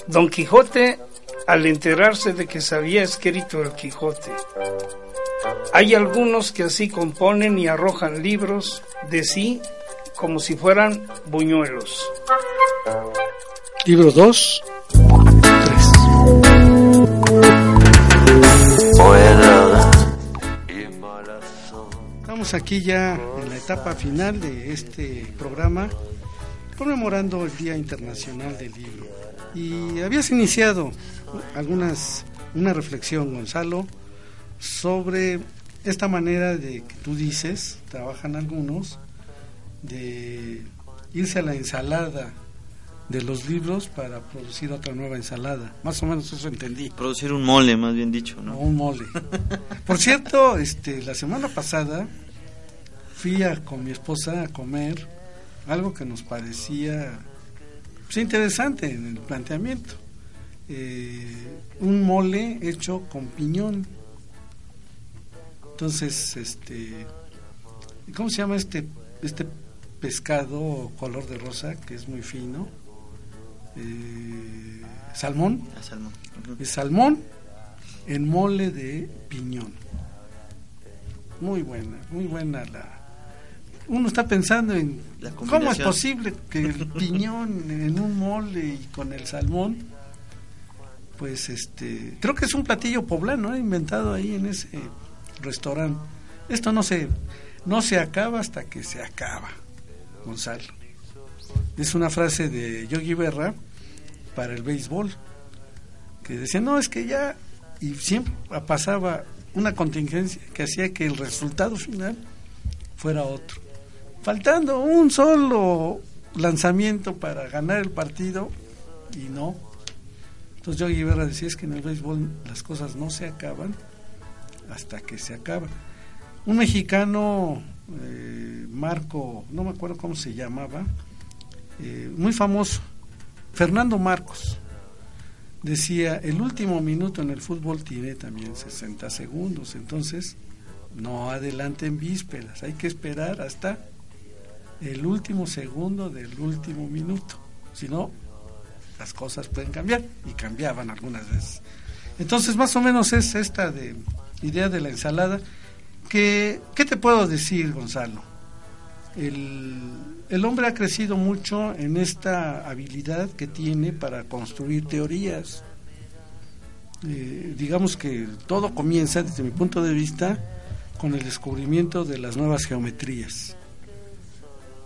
Don Quijote, al enterarse de que se había escrito el Quijote, hay algunos que así componen y arrojan libros de sí como si fueran buñuelos. Libro 2. Estamos aquí ya en la etapa final de este programa, conmemorando el Día Internacional del Libro. Y habías iniciado algunas una reflexión, Gonzalo, sobre esta manera de que tú dices, trabajan algunos, de irse a la ensalada de los libros para producir otra nueva ensalada. Más o menos eso entendí. Producir un mole, más bien dicho, ¿no? O un mole. Por cierto, este, la semana pasada fui a, con mi esposa a comer algo que nos parecía pues, interesante en el planteamiento. Eh, un mole hecho con piñón. Entonces, este, ¿cómo se llama este este pescado color de rosa que es muy fino? Eh, salmón. Ah, salmón. Es salmón en mole de piñón. Muy buena, muy buena la. Uno está pensando en La cómo es posible que el piñón en un mole y con el salmón, pues este, creo que es un platillo poblano ¿eh? inventado ahí en ese restaurante. Esto no se, no se acaba hasta que se acaba, Gonzalo. Es una frase de Yogi Berra para el béisbol, que decía, no, es que ya, y siempre pasaba una contingencia que hacía que el resultado final fuera otro. Faltando un solo lanzamiento para ganar el partido, y no. Entonces Berra decía, es que en el béisbol las cosas no se acaban hasta que se acaban. Un mexicano, eh, Marco, no me acuerdo cómo se llamaba, eh, muy famoso, Fernando Marcos, decía, el último minuto en el fútbol tiene también 60 segundos, entonces no adelanten vísperas, hay que esperar hasta el último segundo del último minuto, si no, las cosas pueden cambiar y cambiaban algunas veces. Entonces, más o menos es esta de, idea de la ensalada. Que, ¿Qué te puedo decir, Gonzalo? El, el hombre ha crecido mucho en esta habilidad que tiene para construir teorías. Eh, digamos que todo comienza, desde mi punto de vista, con el descubrimiento de las nuevas geometrías.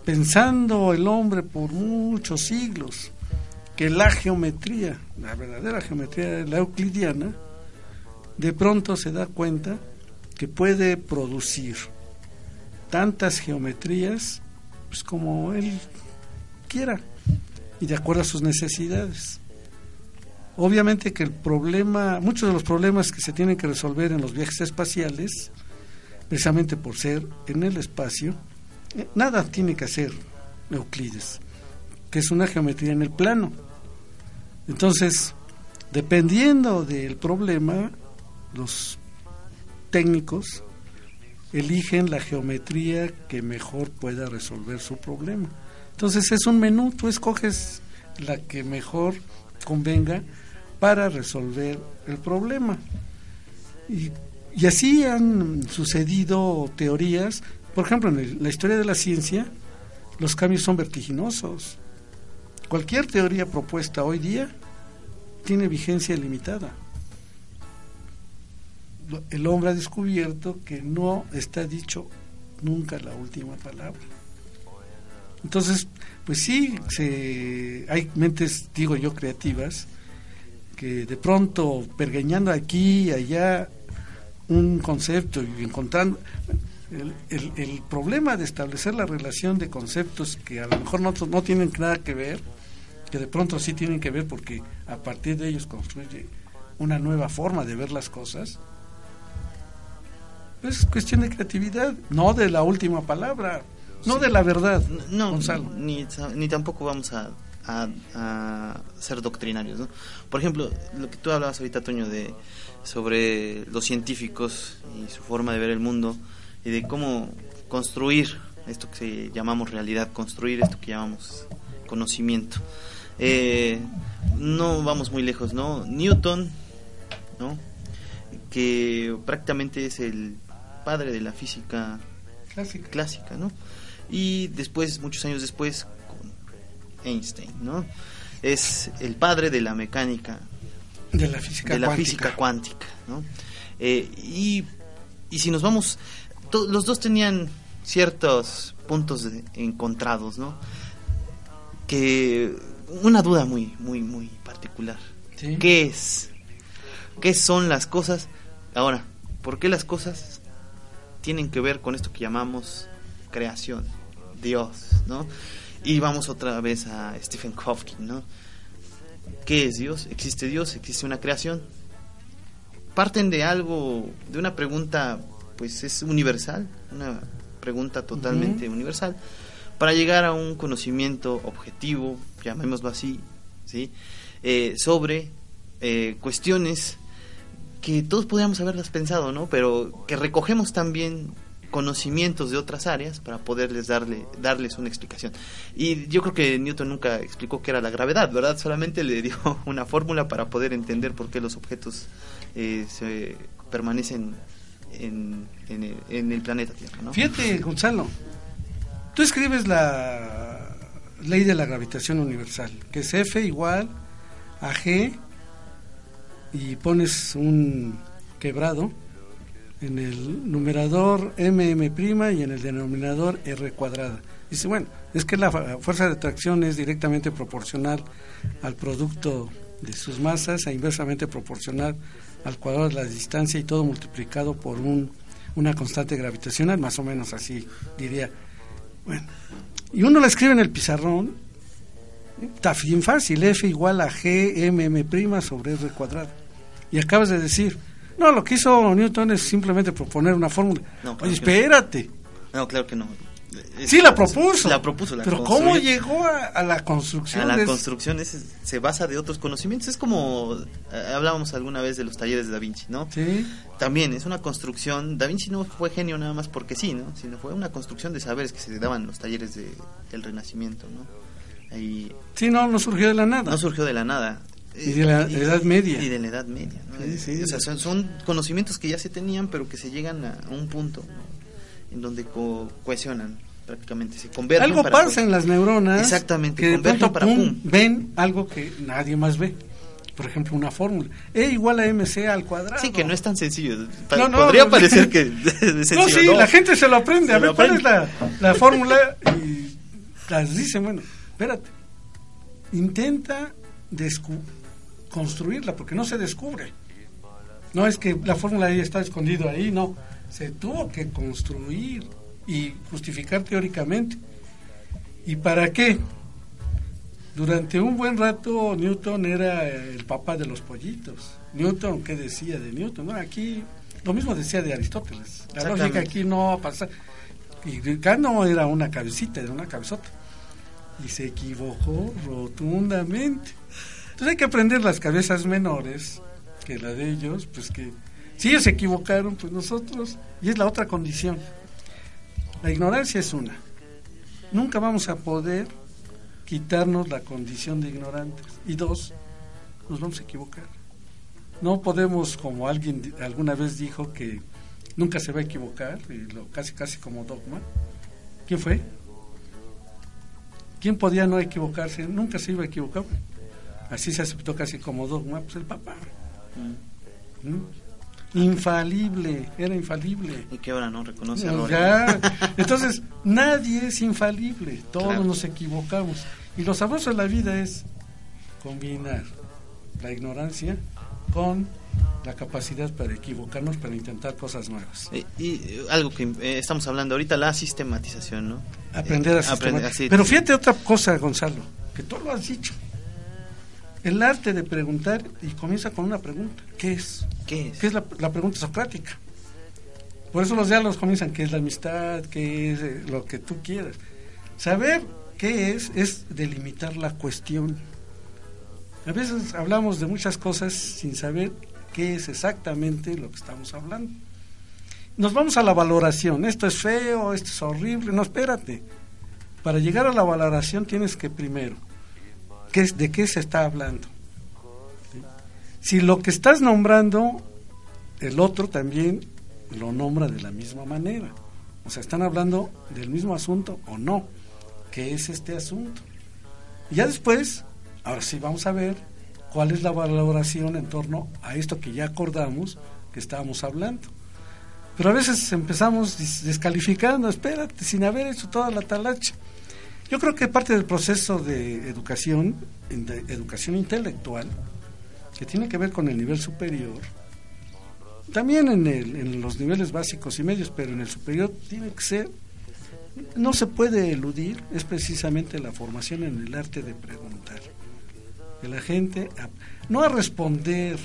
Pensando el hombre por muchos siglos que la geometría, la verdadera geometría, la euclidiana, de pronto se da cuenta que puede producir tantas geometrías pues como él quiera y de acuerdo a sus necesidades. Obviamente que el problema, muchos de los problemas que se tienen que resolver en los viajes espaciales, precisamente por ser en el espacio, Nada tiene que hacer Euclides, que es una geometría en el plano. Entonces, dependiendo del problema, los técnicos eligen la geometría que mejor pueda resolver su problema. Entonces es un menú, tú escoges la que mejor convenga para resolver el problema. Y, y así han sucedido teorías, por ejemplo, en la historia de la ciencia, los cambios son vertiginosos. Cualquier teoría propuesta hoy día tiene vigencia limitada. El hombre ha descubierto que no está dicho nunca la última palabra. Entonces, pues sí, hay mentes, digo yo, creativas, que de pronto, pergeñando aquí y allá un concepto y encontrando... El, el- el problema de establecer la relación de conceptos que a lo mejor no, no tienen nada que ver, que de pronto sí tienen que ver porque a partir de ellos construye una nueva forma de ver las cosas, es cuestión de creatividad, no de la última palabra, no de la verdad. No, Gonzalo. Ni, ni tampoco vamos a, a- a ser doctrinarios. ¿no? Por ejemplo, lo que tú hablabas ahorita, Toño, de, sobre los científicos y su forma de ver el mundo y de cómo construir esto que llamamos realidad, construir esto que llamamos conocimiento. Eh, no vamos muy lejos, ¿no? Newton, ¿no? Que prácticamente es el padre de la física Clásica. clásica, ¿no? Y después, muchos años después, con Einstein, ¿no? Es el padre de la mecánica, De la física de la cuántica. física cuántica, ¿no? Eh, y, y si nos vamos, to- los dos tenían ciertos puntos encontrados, ¿no? Que una duda muy, muy, muy particular. Sí. ¿Qué es? ¿Qué son las cosas? Ahora, ¿por qué las cosas tienen que ver con esto que llamamos creación? Dios, ¿no? Y vamos otra vez a Stephen Hawking, ¿no? ¿Qué es Dios? ¿Existe Dios? ¿Existe una creación? Parten de algo, de una pregunta, pues es universal, una pregunta totalmente universal, para llegar a un conocimiento objetivo, llamémoslo así, ¿sí? Eh, sobre eh, cuestiones que todos podríamos haberlas pensado, ¿no? Pero que recogemos también conocimientos de otras áreas para poderles darle darles una explicación. Y yo creo que Newton nunca explicó qué era la gravedad, ¿verdad? Solamente le dio una fórmula para poder entender por qué los objetos eh, se permanecen en, el, planeta Tierra. Fíjate, Gonzalo, tú escribes la ley de la gravitación universal, que es F igual a G y pones un quebrado en el numerador mm' y en el denominador r cuadrada. Dice, bueno, es que la fuerza de atracción es directamente proporcional al producto de sus masas e inversamente proporcional al cuadrado de la distancia y todo multiplicado por un, una constante gravitacional, más o menos así diría. Bueno, y uno la escribe en el pizarrón, está bien fácil, F igual a G mm' sobre R cuadrado. Y acabas de decir, no, lo que hizo Newton es simplemente proponer una fórmula. No, claro Oye, que no. espérate. No, claro que no. Sí, la propuso. La propuso, la Pero construyó. ¿cómo llegó a, a la construcción? A la de- construcción es- se basa de otros conocimientos. Es como eh, hablábamos alguna vez de los talleres de Da Vinci, ¿no? Sí. También es una construcción. Da Vinci no fue genio nada más porque sí, ¿no? Sino fue una construcción de saberes que se daban en los talleres de- del Renacimiento, ¿no? Ahí Sí, no, no surgió de la nada. no surgió de la nada. Y de la Edad Media. Y de la Edad Media, ¿no? Sí, sí. O sea, son, son conocimientos que ya se tenían, pero que se llegan a, a un punto ¿no? en donde co- cohesionan prácticamente, se convierten. Algo para- pasa en las neuronas. Exactamente, Que para pum, pum. ven algo que nadie más ve. Por ejemplo, una fórmula. E igual a MC al cuadrado. Sí, que no es tan sencillo. No, no, Podría no. parecer que es sencillo. No, sí, la gente se lo aprende. A ver, lo ¿cuál es aprende. la, la fórmula? Y las dicen, bueno, espérate. Intenta construirla, porque no se descubre. No es que la fórmula ahí está escondida ahí, no. Se tuvo que construir y justificar teóricamente. ¿Y para qué? Durante un buen rato Newton era el papá de los pollitos. Newton, ¿qué decía de Newton? No, aquí lo mismo decía de Aristóteles. La lógica aquí no va a pasar. Y acá no era una cabecita, era una cabezota. Y se equivocó rotundamente. Entonces hay que aprender las cabezas menores que la de ellos, pues que si ellos se equivocaron, pues nosotros, y es la otra condición. La ignorancia es una. Nunca vamos a poder quitarnos la condición de ignorantes. Y dos, nos vamos a equivocar. No podemos, como alguien alguna vez dijo, que nunca se va a equivocar, y lo casi casi como dogma. ¿Quién fue? ¿Quién podía no equivocarse? Nunca se iba a equivocar. Así se aceptó casi como dogma, pues el papá. ¿Mm? Infalible, era infalible. Y que ahora no reconoce No, a ya. Entonces, nadie es infalible, todos Claro. nos equivocamos. Y lo sabroso de la vida es combinar la ignorancia con la capacidad para equivocarnos, para intentar cosas nuevas. Y, y, eh, algo que eh, estamos hablando ahorita, la sistematización, ¿no? Aprender a Eh, aprender- sistematizar. así- Pero fíjate otra cosa, Gonzalo, que tú lo has dicho. El arte de preguntar y comienza con una pregunta. ¿Qué es? ¿Qué es? ¿Qué es la, la pregunta socrática? Por eso los diálogos comienzan, ¿qué es la amistad? ¿Qué es eh, lo que tú quieras? Saber qué es es delimitar la cuestión. A veces hablamos de muchas cosas sin saber qué es exactamente lo que estamos hablando. Nos vamos a la valoración, esto es feo, esto es horrible, no, espérate. Para llegar a la valoración tienes que primero, ¿qué es, ¿de qué se está hablando? Si lo que estás nombrando, el otro también lo nombra de la misma manera. O sea, están hablando del mismo asunto o no. ¿Qué es este asunto? Y ya después, ahora sí vamos a ver cuál es la valoración en torno a esto que ya acordamos que estábamos hablando. Pero a veces empezamos descalificando, espérate, sin haber hecho toda la talacha. Yo creo que parte del proceso de educación, de educación intelectual, que tiene que ver con el nivel superior, también en, el- en los niveles básicos y medios, pero en el superior tiene que ser, no se puede eludir, es precisamente la formación en el arte de preguntar. De la gente, a- no a responder,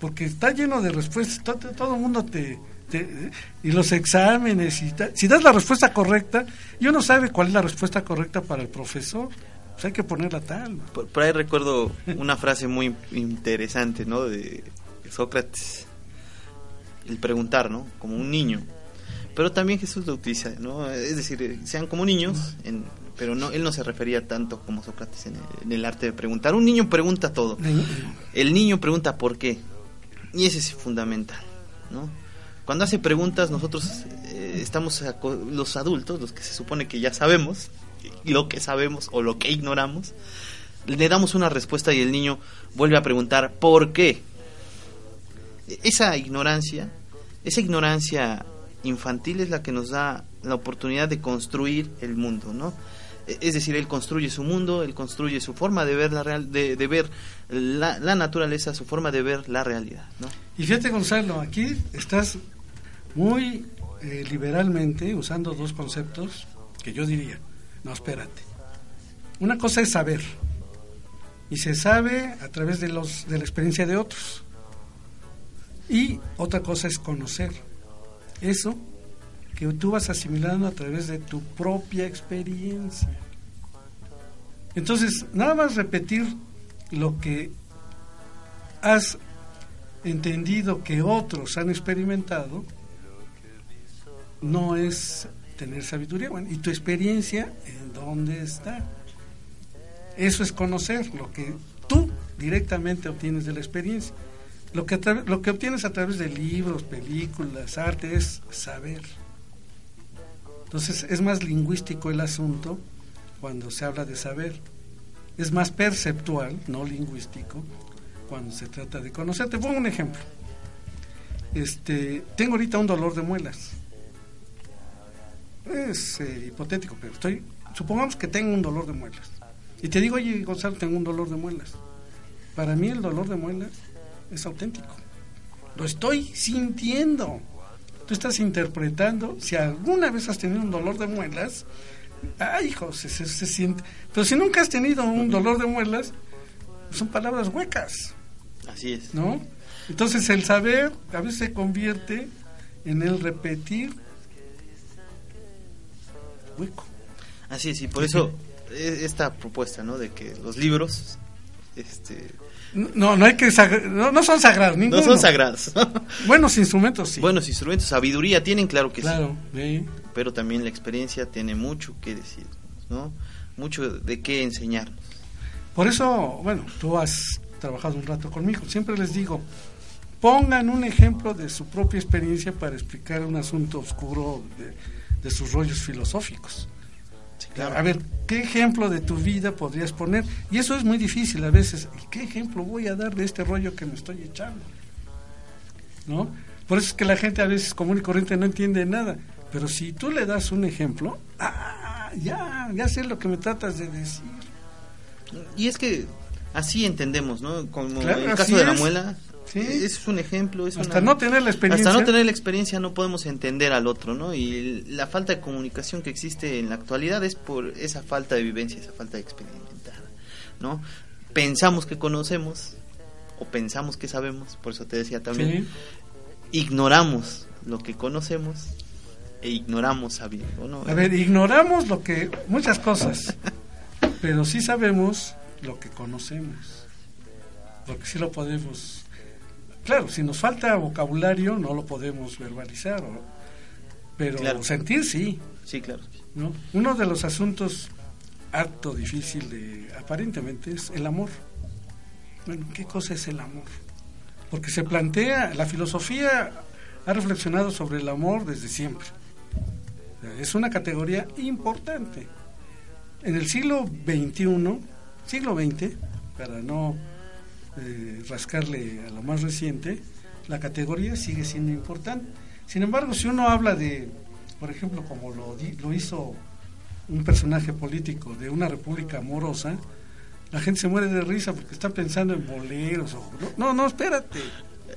porque está lleno de respuestas, todo el mundo te, te- y los exámenes, y ta- si das la respuesta correcta, y uno sabe cuál es la respuesta correcta para el profesor, pues hay que ponerla tal. Por, por ahí recuerdo una frase muy interesante, ¿no? De Sócrates. El preguntar, ¿no? Como un niño. Pero también Jesús lo utiliza, ¿no? Es decir, eh, sean como niños, en- pero no, él no se refería tanto como Sócrates en el, en el arte de preguntar. Un niño pregunta todo. El niño pregunta por qué. Y ese es fundamental, ¿no? Cuando hace preguntas, nosotros eh, estamos, los adultos, los que se supone que ya sabemos, lo que sabemos o lo que ignoramos, le damos una respuesta y el niño vuelve a preguntar ¿por qué? Esa ignorancia, esa ignorancia infantil es la que nos da la oportunidad de construir el mundo, ¿no? E- Es decir, él construye su mundo, él construye su forma de ver la real, de, de ver la, la naturaleza, su forma de ver la realidad, ¿no? Y fíjate, Gonzalo, aquí estás muy eh, liberalmente usando dos conceptos que yo diría, no, espérate. Una cosa es saber, y se sabe a través de, los, de la experiencia de otros. Y otra cosa es conocer. Eso que tú vas asimilando a través de tu propia experiencia. Entonces, nada más repetir lo que has entendido que otros han experimentado, no es tener sabiduría. Bueno, ¿y tu experiencia en dónde está? Eso es conocer lo que tú directamente obtienes de la experiencia. Lo que, lo que obtienes a través de libros, películas, arte es saber. Entonces es más lingüístico el asunto cuando se habla de saber. Es más perceptual, no lingüístico, cuando se trata de conocer. Te pongo un ejemplo. Este, tengo ahorita un dolor de muelas. Es eh, hipotético, pero estoy. Supongamos que tengo un dolor de muelas. Y te digo, oye, Gonzalo, tengo un dolor de muelas. Para mí el dolor de muelas es auténtico. Lo estoy sintiendo. Tú estás interpretando. Si alguna vez has tenido un dolor de muelas, ay, hijo, se, se- se siente. Pero si nunca has tenido un dolor de muelas, son palabras huecas. Así es. ¿no? Entonces el saber a veces se convierte en el repetir hueco. Así es, y por eso eh, esta propuesta, ¿no? De que los libros, este... No, no hay que no, no son sagrados, ninguno. No son sagrados. Buenos instrumentos, sí. Buenos instrumentos, sabiduría tienen, claro que Claro, sí. Pero también la experiencia tiene mucho que decir, ¿no? Mucho de qué enseñar. Por eso, bueno, tú has trabajado un rato conmigo. Siempre les digo, pongan un ejemplo de su propia experiencia para explicar un asunto oscuro de, de sus rollos filosóficos. claro. A ver, ¿qué ejemplo de tu vida podrías poner? Y eso es muy difícil a veces. ¿Y ¿Qué ejemplo voy a dar de este rollo que me estoy echando? ¿No? Por eso es que la gente a veces común y corriente no entiende nada. Pero si tú le das un ejemplo, ah, ya, ya sé lo que me tratas de decir. Y es que así entendemos, ¿no? Como Claro, en el caso de la es. muela, Sí. es un ejemplo. Es Hasta una- no tener la experiencia. Hasta no tener la experiencia no podemos entender al otro, ¿no? Y la falta de comunicación que existe en la actualidad es por esa falta de vivencia, esa falta de experimentar, ¿no? Pensamos que conocemos o pensamos que sabemos, por eso te decía también, ignoramos lo que conocemos e ignoramos sabiendo, ¿no? A ver, ignoramos lo que muchas cosas, pero sí sabemos lo que conocemos, porque sí lo podemos. Claro, si nos falta vocabulario no lo podemos verbalizar, pero Claro. sentir sí. Sí, claro. ¿no? Uno de los asuntos harto difícil de aparentemente es el amor. Bueno, ¿qué cosa es el amor? Porque se plantea, la filosofía ha reflexionado sobre el amor desde siempre. Es una categoría importante. En el siglo XXI, siglo XX, para no eh, rascarle a lo más reciente, la categoría sigue siendo importante. Sin embargo, si uno habla de, por ejemplo, como lo, lo hizo un personaje político de una república amorosa, la gente se muere de risa porque está pensando en boleros. O, no, no, espérate.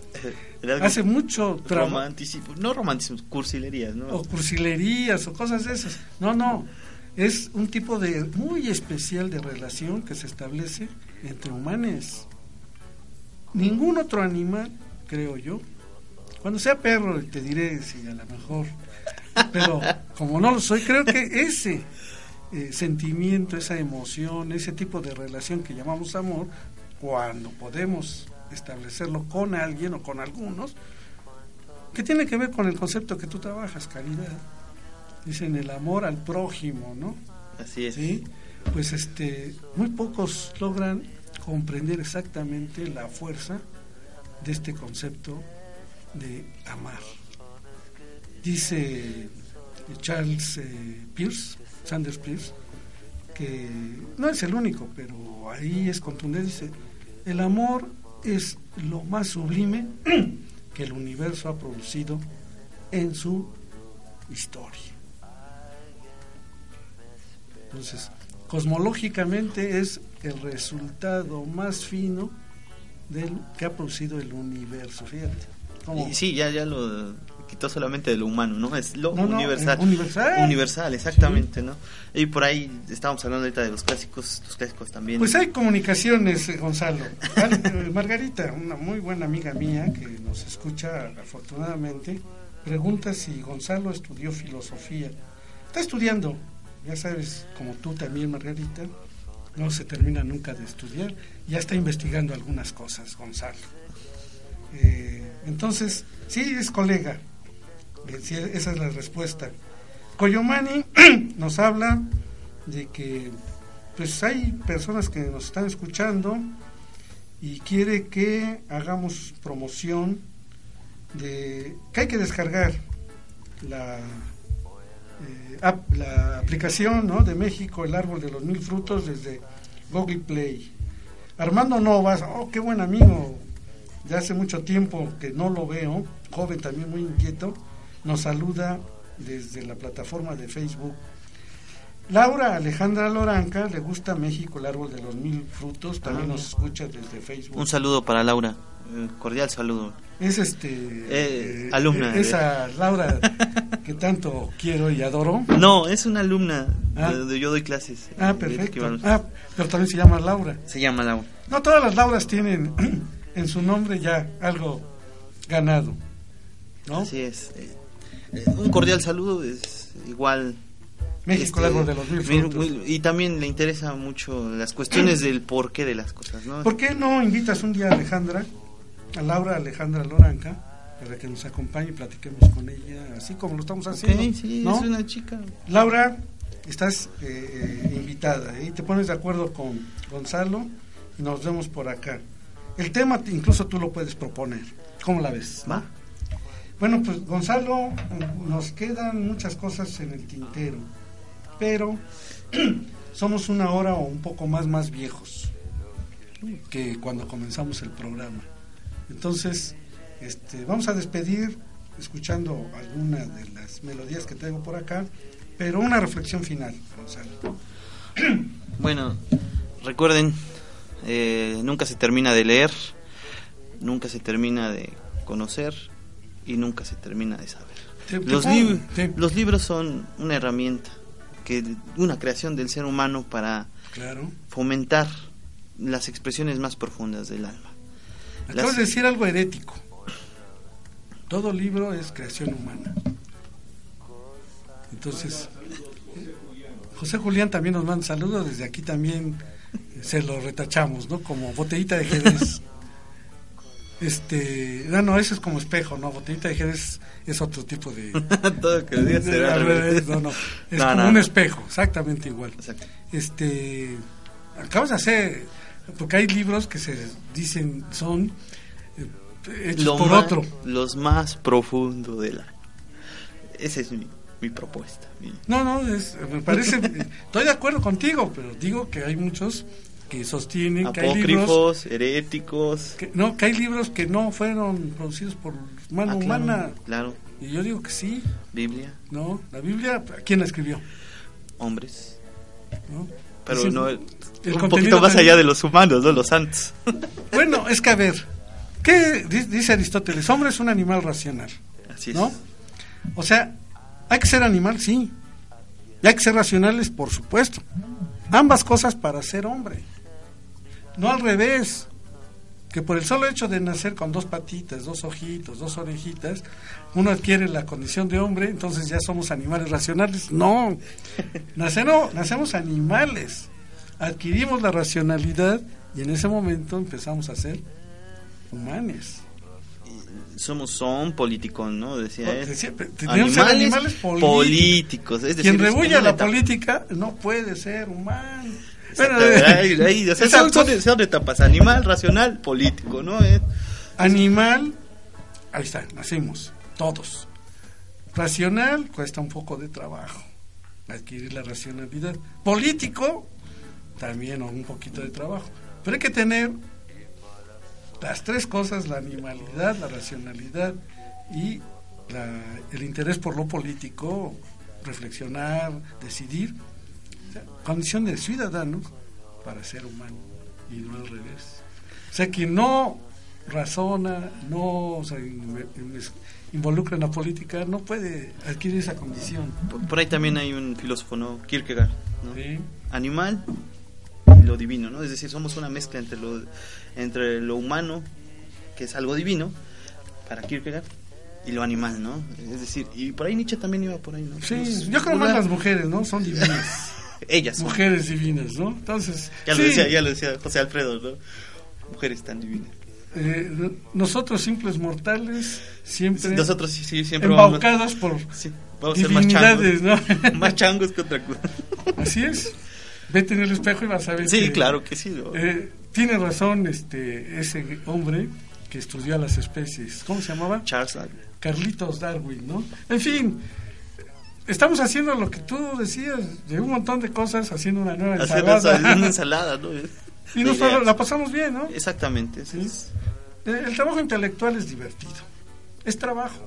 Hace mucho trabajo. romanticismo, no romanticismo, cursilerías, ¿no? o cursilerías o cosas de esas. No, no. Es un tipo de muy especial de relación que se establece entre humanos. Ningún otro animal, creo yo. Cuando sea perro, te diré si a lo mejor. Pero como no lo soy, creo que ese eh, sentimiento, esa emoción, ese tipo de relación que llamamos amor, cuando podemos establecerlo con alguien o con algunos, que tiene que ver con el concepto que tú trabajas, caridad. Dicen el amor al prójimo, ¿no? Así es. Sí. Pues este, muy pocos logran comprender exactamente la fuerza de este concepto de amar. Dice Charles eh, Pierce, Sanders Pierce, que no es el único, pero ahí es contundente, dice, el amor es lo más sublime que el universo ha producido en su historia. Entonces, cosmológicamente es el resultado más fino del que ha producido el universo, fíjate. cómo- sí, ya, ya lo quitó solamente de lo humano, ¿no? Es lo No, universal. universal. Universal, exactamente, ¿no? Y por ahí estábamos hablando ahorita de los clásicos, los clásicos también. Pues hay comunicaciones, eh, Gonzalo. Al- eh, Margarita, una muy buena amiga mía que nos escucha afortunadamente, pregunta si Gonzalo estudió filosofía. Está estudiando, ya sabes, como tú también, Margarita, no se termina nunca de estudiar, ya está investigando algunas cosas, Gonzalo. Eh, entonces, sí, es colega. Eh, esa es la respuesta. Coyomani nos habla de que pues hay personas que nos están escuchando y quiere que hagamos promoción de que hay que descargar la eh, la aplicación ¿no? de México el árbol de los mil frutos desde Google Play. Armando Novas oh qué buen amigo de hace mucho tiempo que no lo veo joven también muy inquieto nos saluda desde la plataforma de Facebook. Laura Alejandra Loranca le gusta México, el árbol de los mil frutos, también Ah, nos escucha desde Facebook. Un saludo para Laura, cordial saludo. Es este Eh, alumna de- esa Laura que tanto quiero y adoro. No, es una alumna Ah. de donde yo doy clases. Ah, eh, perfecto. Ah, pero también se llama Laura. Se llama Laura. No todas las Lauras tienen en su nombre ya algo ganado. ¿no? Así es. Eh, eh, un cordial saludo es igual México, árbol de los mil- y también le interesa mucho las cuestiones del porqué de las cosas, ¿no? ¿Por qué no invitas un día a Alejandra, a Laura Alejandra Loranca, para que nos acompañe y platiquemos con ella, así como lo estamos haciendo? Ok, sí, ¿no? es una chica. Laura, estás eh, eh, invitada y te pones de acuerdo con Gonzalo y nos vemos por acá. El tema incluso tú lo puedes proponer. ¿Cómo la ves? Va. Bueno, pues Gonzalo, nos quedan muchas cosas en el tintero, pero somos una hora o un poco más más viejos que cuando comenzamos el programa. Entonces, este, vamos a despedir escuchando alguna de las melodías que tengo por acá, pero una reflexión final, Gonzalo. Bueno, recuerden, eh, nunca se termina de leer, nunca se termina de conocer y nunca se termina de saber. Los, lib- libros son una herramienta, que una creación del ser humano para Claro. fomentar las expresiones más profundas del alma. Acabas Las- de decir algo herético. Todo libro es creación humana. Entonces, José Julián también nos manda saludos. Desde aquí también eh, se lo retachamos, ¿no? Como botellita de Jerez. Este, no, no, eso es como espejo, ¿no? Botellita de Jerez es otro tipo de. Todo que de- será no, no. Es No, como no, un espejo, exactamente igual. Exacto. Este, acabas de hacer, porque hay libros que se dicen son eh, hechos Lo por más- otro. Los más profundos del alma. Esa es mi, mi propuesta. mi- No, no, es- me parece, estoy de acuerdo contigo, pero digo que hay muchos que sostienen que hay libros, heréticos. que, no, que hay libros que no fueron producidos por mano Ah, claro, humana. Claro, Y yo digo que sí, Biblia, ¿no? La Biblia, ¿quién la escribió? hombres. ¿No? Pero Dicen, no, el un poquito más también- allá de los humanos, ¿no? Los santos. Bueno, es que a ver, ¿qué di- dice Aristóteles? Hombre es un animal racional. Así es. ¿No? O sea, hay que ser animal, sí. Y hay que ser racionales, por supuesto. Ambas cosas para ser hombre. No al revés. Que por el solo hecho de nacer con dos patitas, dos ojitos, dos orejitas, uno adquiere la condición de hombre, entonces ya somos animales racionales. No. Nacemos animales. Adquirimos la racionalidad y en ese momento empezamos a ser humanes. Somos, son políticos, ¿no? Decía él. Ser animales políticos. políticos. Es decir, Quien es- rebulla la política no puede ser humano. Bueno, ahí- ahí, o sea, son- son, etapas, animal, racional, político, ¿no? Eh, Animal, ahí está, nacimos, todos. Racional, cuesta un poco de trabajo adquirir la racionalidad. Político, también un poquito de trabajo. Pero hay que tener las tres cosas, la animalidad, la racionalidad y la- el interés por lo político, reflexionar, decidir. O sea, condición de ciudadanos para ser humano y no al revés. O sea, quien no razona, no in- involucra en la política, no puede adquirir esa condición. por, ahí también hay un filósofo, ¿no? Kierkegaard, ¿no? Sí. Animal lo divino, ¿no? Es decir, somos una mezcla entre lo, entre lo humano, que es algo divino, para Kierkegaard, y lo animal, ¿no? Es decir, y por ahí Nietzsche también iba por ahí, ¿no? Sí, yo creo una- más las mujeres, ¿no? Son divinas. Ellas. son. Mujeres divinas, ¿no? Entonces, Ya lo, sí, decía, ya lo decía José Alfredo, ¿no? Mujeres tan divinas. eh, nosotros simples mortales siempre Nosotros sí, siempre vamos, embaucados por sí, vamos a ser más changos. ¿no? más changos que otra cosa. Así es. Vete en el espejo y vas a ver Sí, que, claro que sí. ¿no? eh, tiene razón este ese hombre que estudió a las especies. ¿Cómo se llamaba? Charles Darwin. Carlitos Darwin, ¿no? En fin, estamos haciendo lo que tú decías, de un montón de cosas, haciendo una nueva Haciendo ensalada. una ensalada, ¿no? y nos la pasamos bien, ¿no? Exactamente. es- Eh, El trabajo intelectual es divertido. Es trabajo.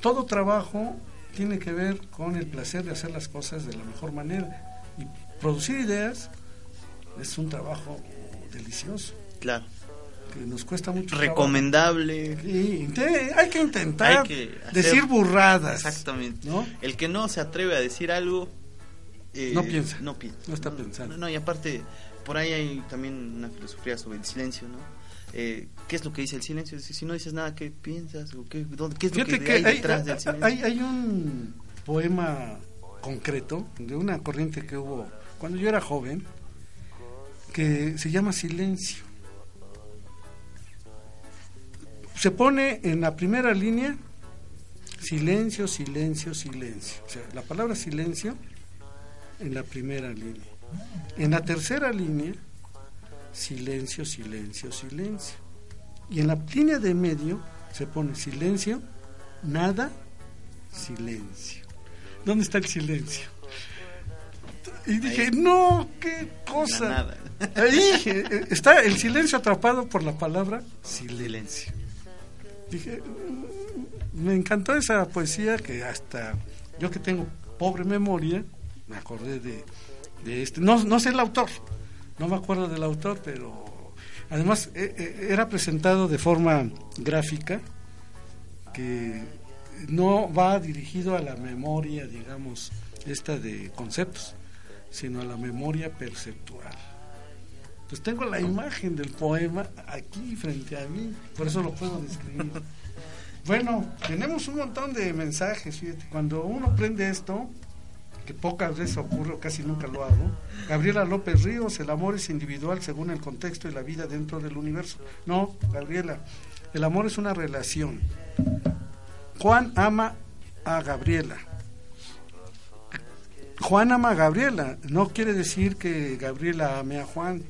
Todo trabajo tiene que ver con el placer de hacer las cosas de la mejor manera. Producir ideas es un trabajo delicioso, Claro. que nos cuesta mucho. Recomendable. Sí, hay que intentar Hay que hacer- decir burradas. Exactamente. ¿no? El que no se atreve a decir algo. eh, No piensa. No piensa. No está pensando. No, no, y aparte, por ahí hay también una filosofía sobre el silencio, ¿no? Eh, ¿Qué es lo que dice el silencio? Si no dices nada, ¿qué piensas? ¿O qué, dónde- qué es lo Fíjate que, que hay hay, detrás del silencio? hay- hay un poema concreto de una corriente que hubo cuando yo era joven, que se llama silencio. Se pone en la primera línea silencio, silencio, silencio. O sea, la palabra silencio en la primera línea. En la tercera línea, silencio, silencio, silencio. Y en la línea de medio se pone silencio, nada, silencio. ¿Dónde está el silencio? Y dije, no, qué cosa. Nada. Ahí eh, está el silencio atrapado por la palabra silencio. Dije, me encantó esa poesía que hasta yo que tengo pobre memoria, me acordé de, de este. No, no sé el autor, no me acuerdo del autor, pero además eh, eh, era presentado de forma gráfica que no va dirigido a la memoria, digamos, esta de conceptos, sino a la memoria perceptual. Pues tengo la imagen del poema aquí frente a mí, por eso lo puedo describir. Bueno, tenemos un montón de mensajes, fíjate, cuando uno prende esto, que pocas veces ocurre, o casi nunca lo hago, Gabriela López Ríos, el amor es individual según el contexto y la vida dentro del universo. No, Gabriela, el amor es una relación. Juan ama a Gabriela. Juan ama a Gabriela. No quiere decir que Gabriela ame a Juan,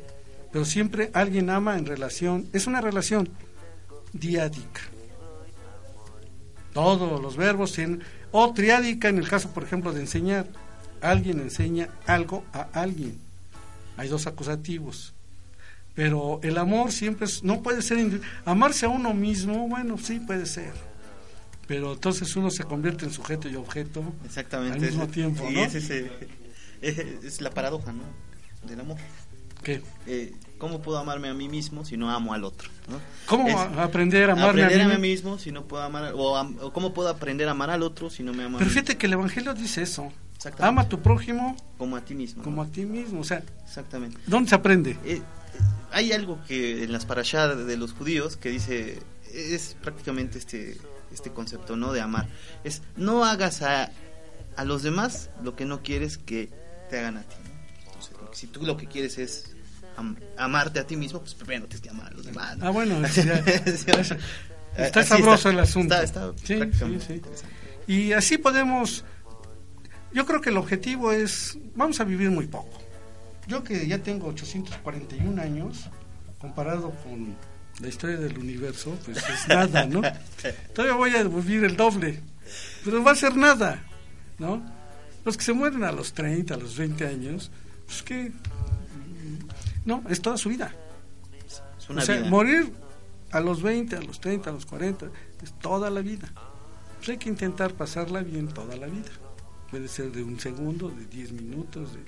pero siempre alguien ama en relación. Es una relación diádica. Todos los verbos tienen. O triádica en el caso, por ejemplo, de enseñar. Alguien enseña algo a alguien. Hay dos acusativos. Pero el amor siempre es, no puede ser. Amarse a uno mismo, bueno, sí puede ser. Pero entonces uno se convierte en sujeto y objeto Exactamente. al mismo tiempo, sí, ¿no? es, ese- es, es la paradoja, ¿no? Del amor. ¿Qué? Eh, ¿Cómo puedo amarme a mí mismo si no amo al otro? ¿no? ¿Cómo a- aprender a amarme a aprender mí a mí mismo si no puedo amar o, am- o cómo puedo aprender a amar al otro si no me amo a Pero mí fíjate que el Evangelio dice eso. Ama a tu prójimo como a ti mismo como a ti mismo. O sea, exactamente ¿dónde se aprende? Eh, eh, hay algo que en las parashá de los judíos que dice es prácticamente este este concepto no de amar es no hagas a, a los demás lo que no quieres que te hagan a ti ¿no? Entonces, si tú lo que quieres es am- amarte a ti mismo pues primero tienes que amar a los demás ¿no? Ah, bueno, ya- está sabroso el asunto. está, está Sí, sí, sí. Y así podemos, yo creo que el objetivo es, vamos a vivir muy poco. Yo que ya tengo 841 años, comparado con la historia del universo, pues es nada, ¿no? Todavía voy a vivir el doble, pero va a ser nada, ¿no? Los que se mueren a los 30, a los 20 años, pues que, no, es toda su vida. Es una o sea, vida. morir a los 20, a los 30, a los 40, es toda la vida. Pues hay que intentar pasarla bien toda la vida. Puede ser de un segundo, de 10 minutos. De...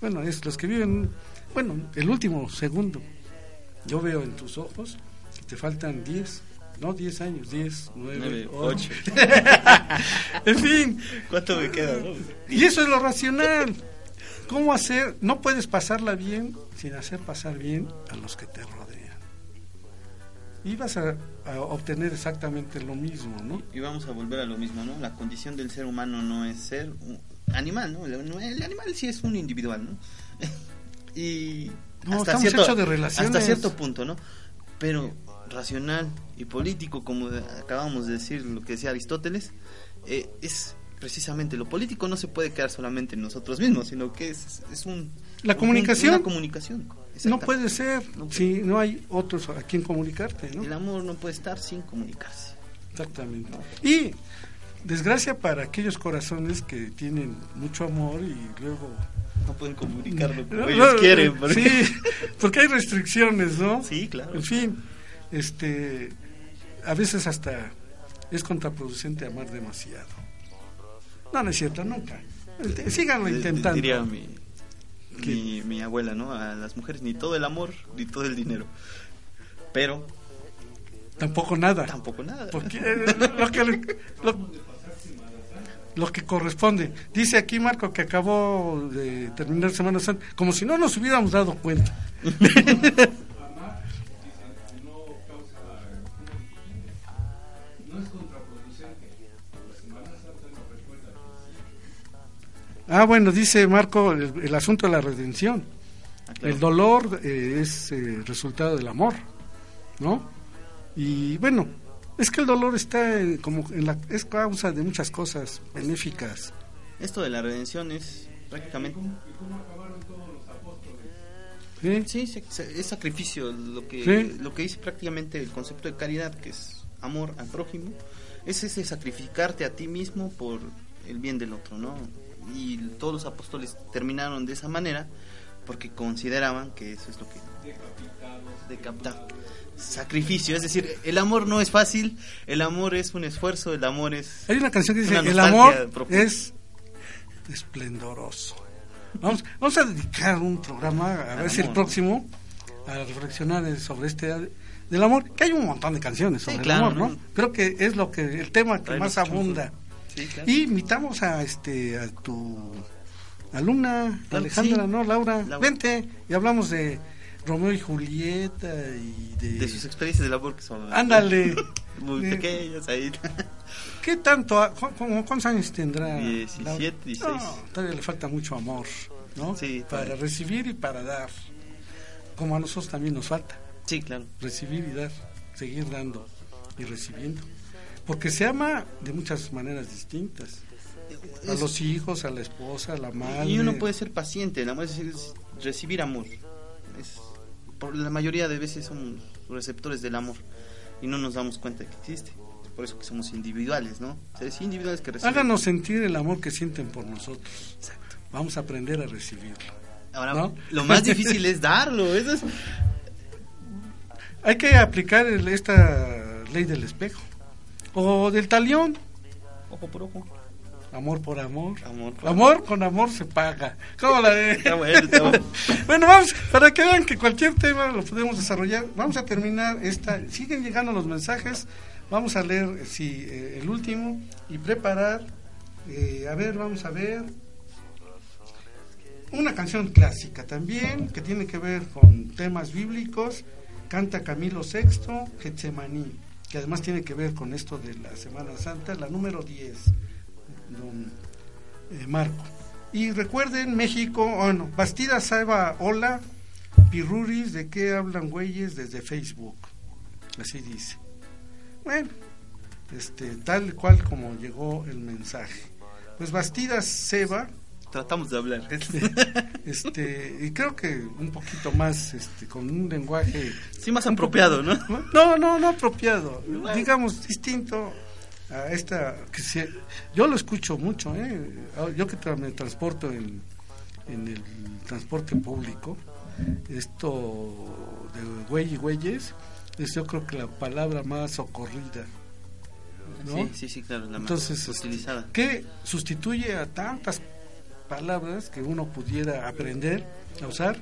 Bueno, es los que viven, bueno, el último segundo. Yo veo en tus ojos que te faltan 10, no 10 años, 10, 9, Nueve, 8. ocho. en fin. ¿Cuánto me queda? no? Y eso es lo racional. ¿Cómo hacer? No puedes pasarla bien sin hacer pasar bien a los que te rodean. Y vas a, a obtener exactamente lo mismo, ¿no? Y vamos a volver a lo mismo, ¿no? La condición del ser humano no es ser un animal, ¿no? El, el animal sí es un individual, ¿no? y No, estamos hechos de relaciones. Hasta cierto punto, ¿no? Pero racional y político, como acabamos de decir, lo que decía Aristóteles, eh, es precisamente lo político no se puede quedar solamente en nosotros mismos, sino que es, es un... La un- comunicación. Una comunicación. No puede ser si no hay otros a quien comunicarte, ¿no? El amor no puede estar sin comunicarse. Exactamente. Y desgracia para aquellos corazones que tienen mucho amor y luego No pueden comunicarlo como No, ellos no, quieren. porque- Sí, porque hay restricciones, ¿no? Sí, claro. En fin, este, a veces hasta es contraproducente amar demasiado. No, no es cierto, nunca. Int- Síganlo intentando. Diría mi, mi, mi abuela, ¿no? A las mujeres ni todo el amor ni todo el dinero. Pero Tampoco nada. tampoco nada. Porque eh, lo que, lo, lo que corresponde. Dice aquí Marco que acabó de terminar Semana Santa, como si no nos hubiéramos dado cuenta. Ah, bueno, dice Marco el, el asunto de la redención. Ah, claro. El dolor eh, es eh, resultado del amor, ¿no? Y bueno, es que el dolor está en- como en la, es causa de muchas cosas benéficas. Esto de la redención es prácticamente... ¿sí? Sí, se- se- es sacrificio lo que, Sí. lo que dice prácticamente el concepto de caridad, que es amor al prójimo, es ese sacrificarte a ti mismo por el bien del otro, ¿no? Y todos los apóstoles terminaron de esa manera porque consideraban que eso es lo que... Decapitado. Sacrificio, es decir, el amor no es fácil, el amor es un esfuerzo, el amor es... Hay una canción que dice, el amor profunda". es esplendoroso. Vamos, vamos a dedicar un programa, a ver si el próximo, a reflexionar sobre este del amor, que hay un montón de canciones sobre Sí, claro, el amor, ¿no? ¿no? Creo que es lo que el tema que más abunda. Sí, claro. Y invitamos a este a tu alumna Claro, Alejandra, sí. ¿no? Laura, Laura. vente y hablamos de Romeo y Julieta y de, De sus experiencias del amor que son... Ándale. Muy Eh, pequeñas ahí. ¿Qué tanto? ¿Cuántos años tendrá? 17, Laura? 16. No, todavía le falta mucho amor, ¿no? Sí, para todavía. recibir y para dar. Como a nosotros también nos falta. Sí, claro. Recibir y dar. Seguir dando y recibiendo. Porque se ama de muchas maneras distintas. A los hijos, a la esposa, a la madre. Y uno puede ser paciente, el amor es, decir, es recibir amor. Es, por la mayoría de veces somos receptores del amor y no nos damos cuenta de que existe. Por eso que somos individuales, ¿no? Seres individuales que reciben. Háganos sentir el amor que sienten por nosotros. Vamos a aprender a recibirlo. Ahora, ¿no? lo más difícil es darlo. Eso es, Hay que aplicar el- esta ley del espejo. O del talión. ojo por ojo. Amor por amor. Amor por Amor con amor se paga. ¿Cómo la? Está bueno, está bueno. bueno, vamos, para que vean que cualquier tema lo podemos desarrollar. Vamos a terminar esta. Siguen llegando los mensajes. Vamos a leer sí, eh, el último y preparar. eh, a ver, vamos a ver. Una canción clásica también que tiene que ver con temas bíblicos. Canta Camilo VI, Getsemaní, que además tiene que ver con esto de la Semana Santa, la número 10, don eh, Marco. Y recuerden, México, bueno, Bastida Saiba, hola, Piruris, ¿de qué hablan güeyes? Desde Facebook. Así dice. Bueno, este, tal cual como llegó el mensaje. Pues Bastidas Seba, Tratamos de hablar. este, y creo que un poquito más, este, con un lenguaje Sí, más apropiado, ¿no? no, no, no apropiado, digamos distinto a esta que se, yo lo escucho mucho, ¿eh? yo que tra- me transporto en, en el transporte público, esto de güey y güeyes, es yo creo que la palabra más socorrida. ¿no? Sí, sí, sí, claro. La Entonces, más este, utilizada. que sustituye a tantas palabras que uno pudiera aprender a usar.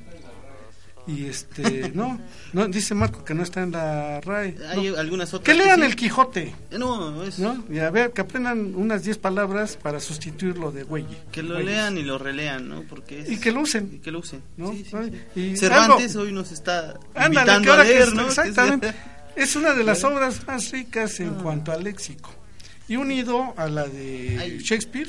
Y este, no, no, dice Marco que no está en la RAE. Hay No. algunas otras. Que lean sí. el Quijote, No, es ¿no? Y a ver, que aprendan unas 10 palabras para sustituirlo de güey. que lo güeyes. lean y lo relean, ¿no? Porque es- Y que lo usen. Y que lo usen. ¿no? Sí, sí, y Cervantes algo- hoy nos está Ándale, invitando que a que leer, ¿no? Exactamente. Es una de las obras más ricas en cuanto al léxico. Y unido a la de Ay. Shakespeare.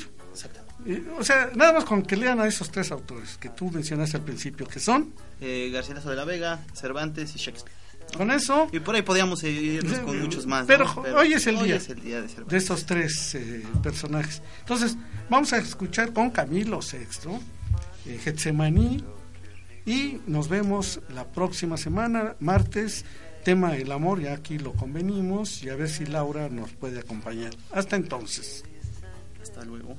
Eh, O sea, nada más con que lean a esos tres autores que tú mencionaste al principio, que son, Eh, Garcilaso de la Vega, Cervantes y Shakespeare. con eso, Y por ahí podríamos irnos con muchos más. Pero ¿no? hoy es el día. es el día de de estos tres eh, personajes. Entonces, vamos a escuchar con Camilo VI, eh, Getsemaní, y nos vemos la próxima semana, martes, tema el amor, ya aquí lo convenimos, y a ver si Laura nos puede acompañar. Hasta entonces. Hasta luego.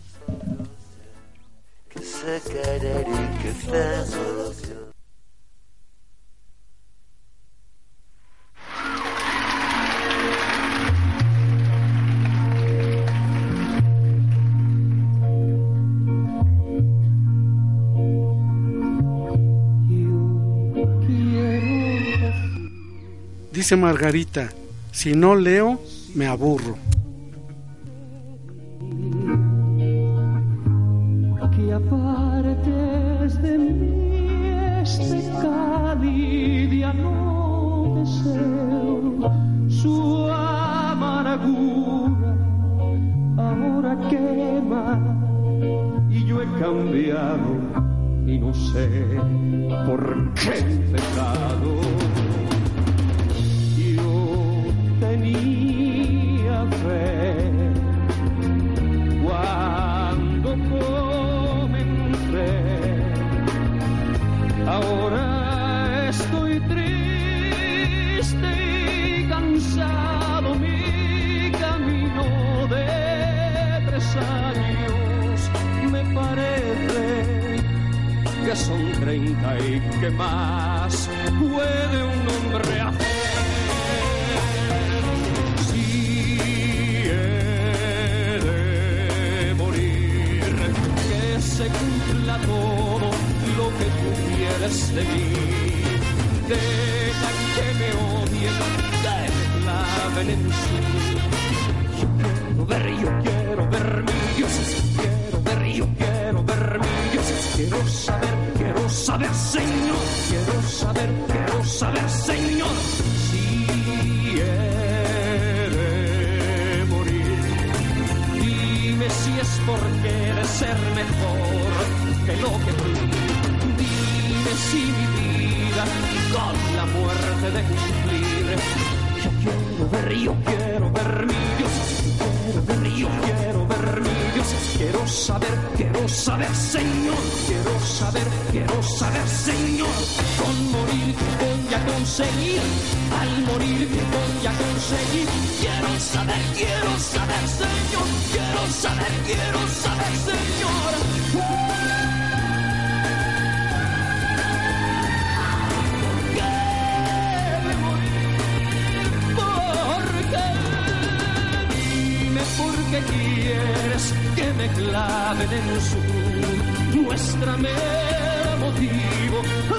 Dice Margarita, si no leo, me aburro.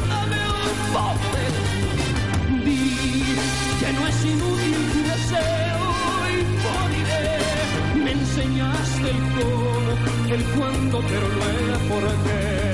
dame. Di que no es inútil tu deseo y moriré. Me enseñaste el cómo, el cuándo, pero no el por qué.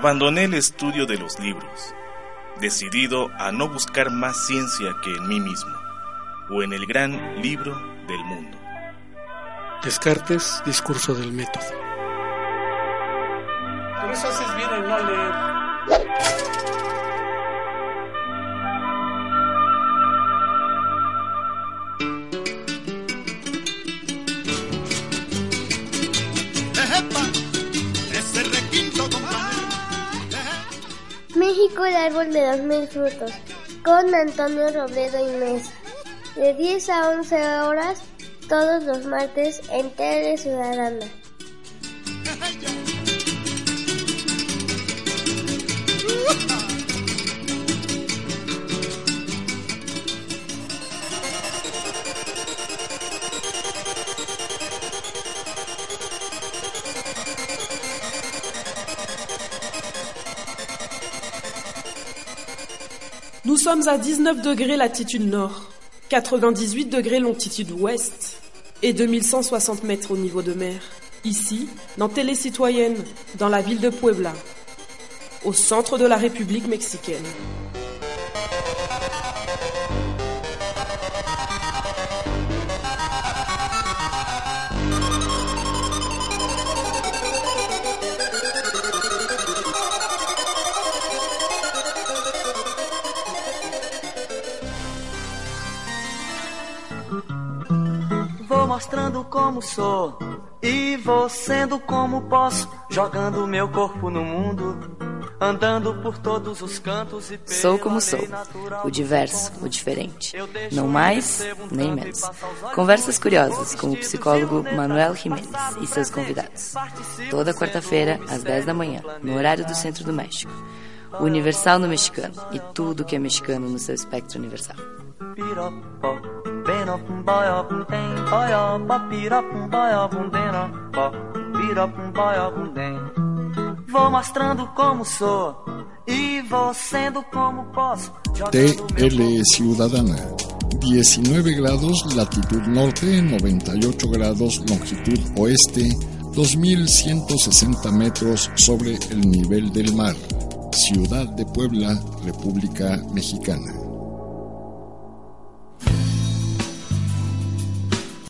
Abandoné el estudio de los libros, decidido a no buscar más ciencia que en mí mismo o en el gran libro del mundo. Descartes, discurso del método. Por eso haces bien en no leer. México, el árbol de los mil frutos, con Antonio Robledo Mesa. De 10 a 11 horas, todos los martes, en Tele Ciudadana. Sommes à 19 degrés latitude nord, 98 degrés longitude ouest et 2160 mètres au niveau de mer. Ici, dans Télé Citoyenne, dans la ville de Puebla, au centre de la République mexicaine. Mostrando como sou e vou sendo como posso, jogando meu corpo no mundo, andando por todos os cantos e Sou como sou, o diverso, o diferente. Não mais, nem menos. Conversas curiosas com o psicólogo Manuel Jiménez e seus convidados. Toda quarta-feira, às 10 da manhã, no horário do Centro do México. O Universal no Mexicano e tudo que é mexicano no seu espectro universal. Pirapó, benopum, boiopum, tem, boiopó, pirapum, boiopum, denopó, pirapum, boiopum, tem. Vou mostrando como sou e vou sendo como posso. TL Ciudadana. 19 grados latitud norte, 98 grados longitud oeste, 2160 metros sobre el nivel del mar. Ciudad de Puebla, República Mexicana.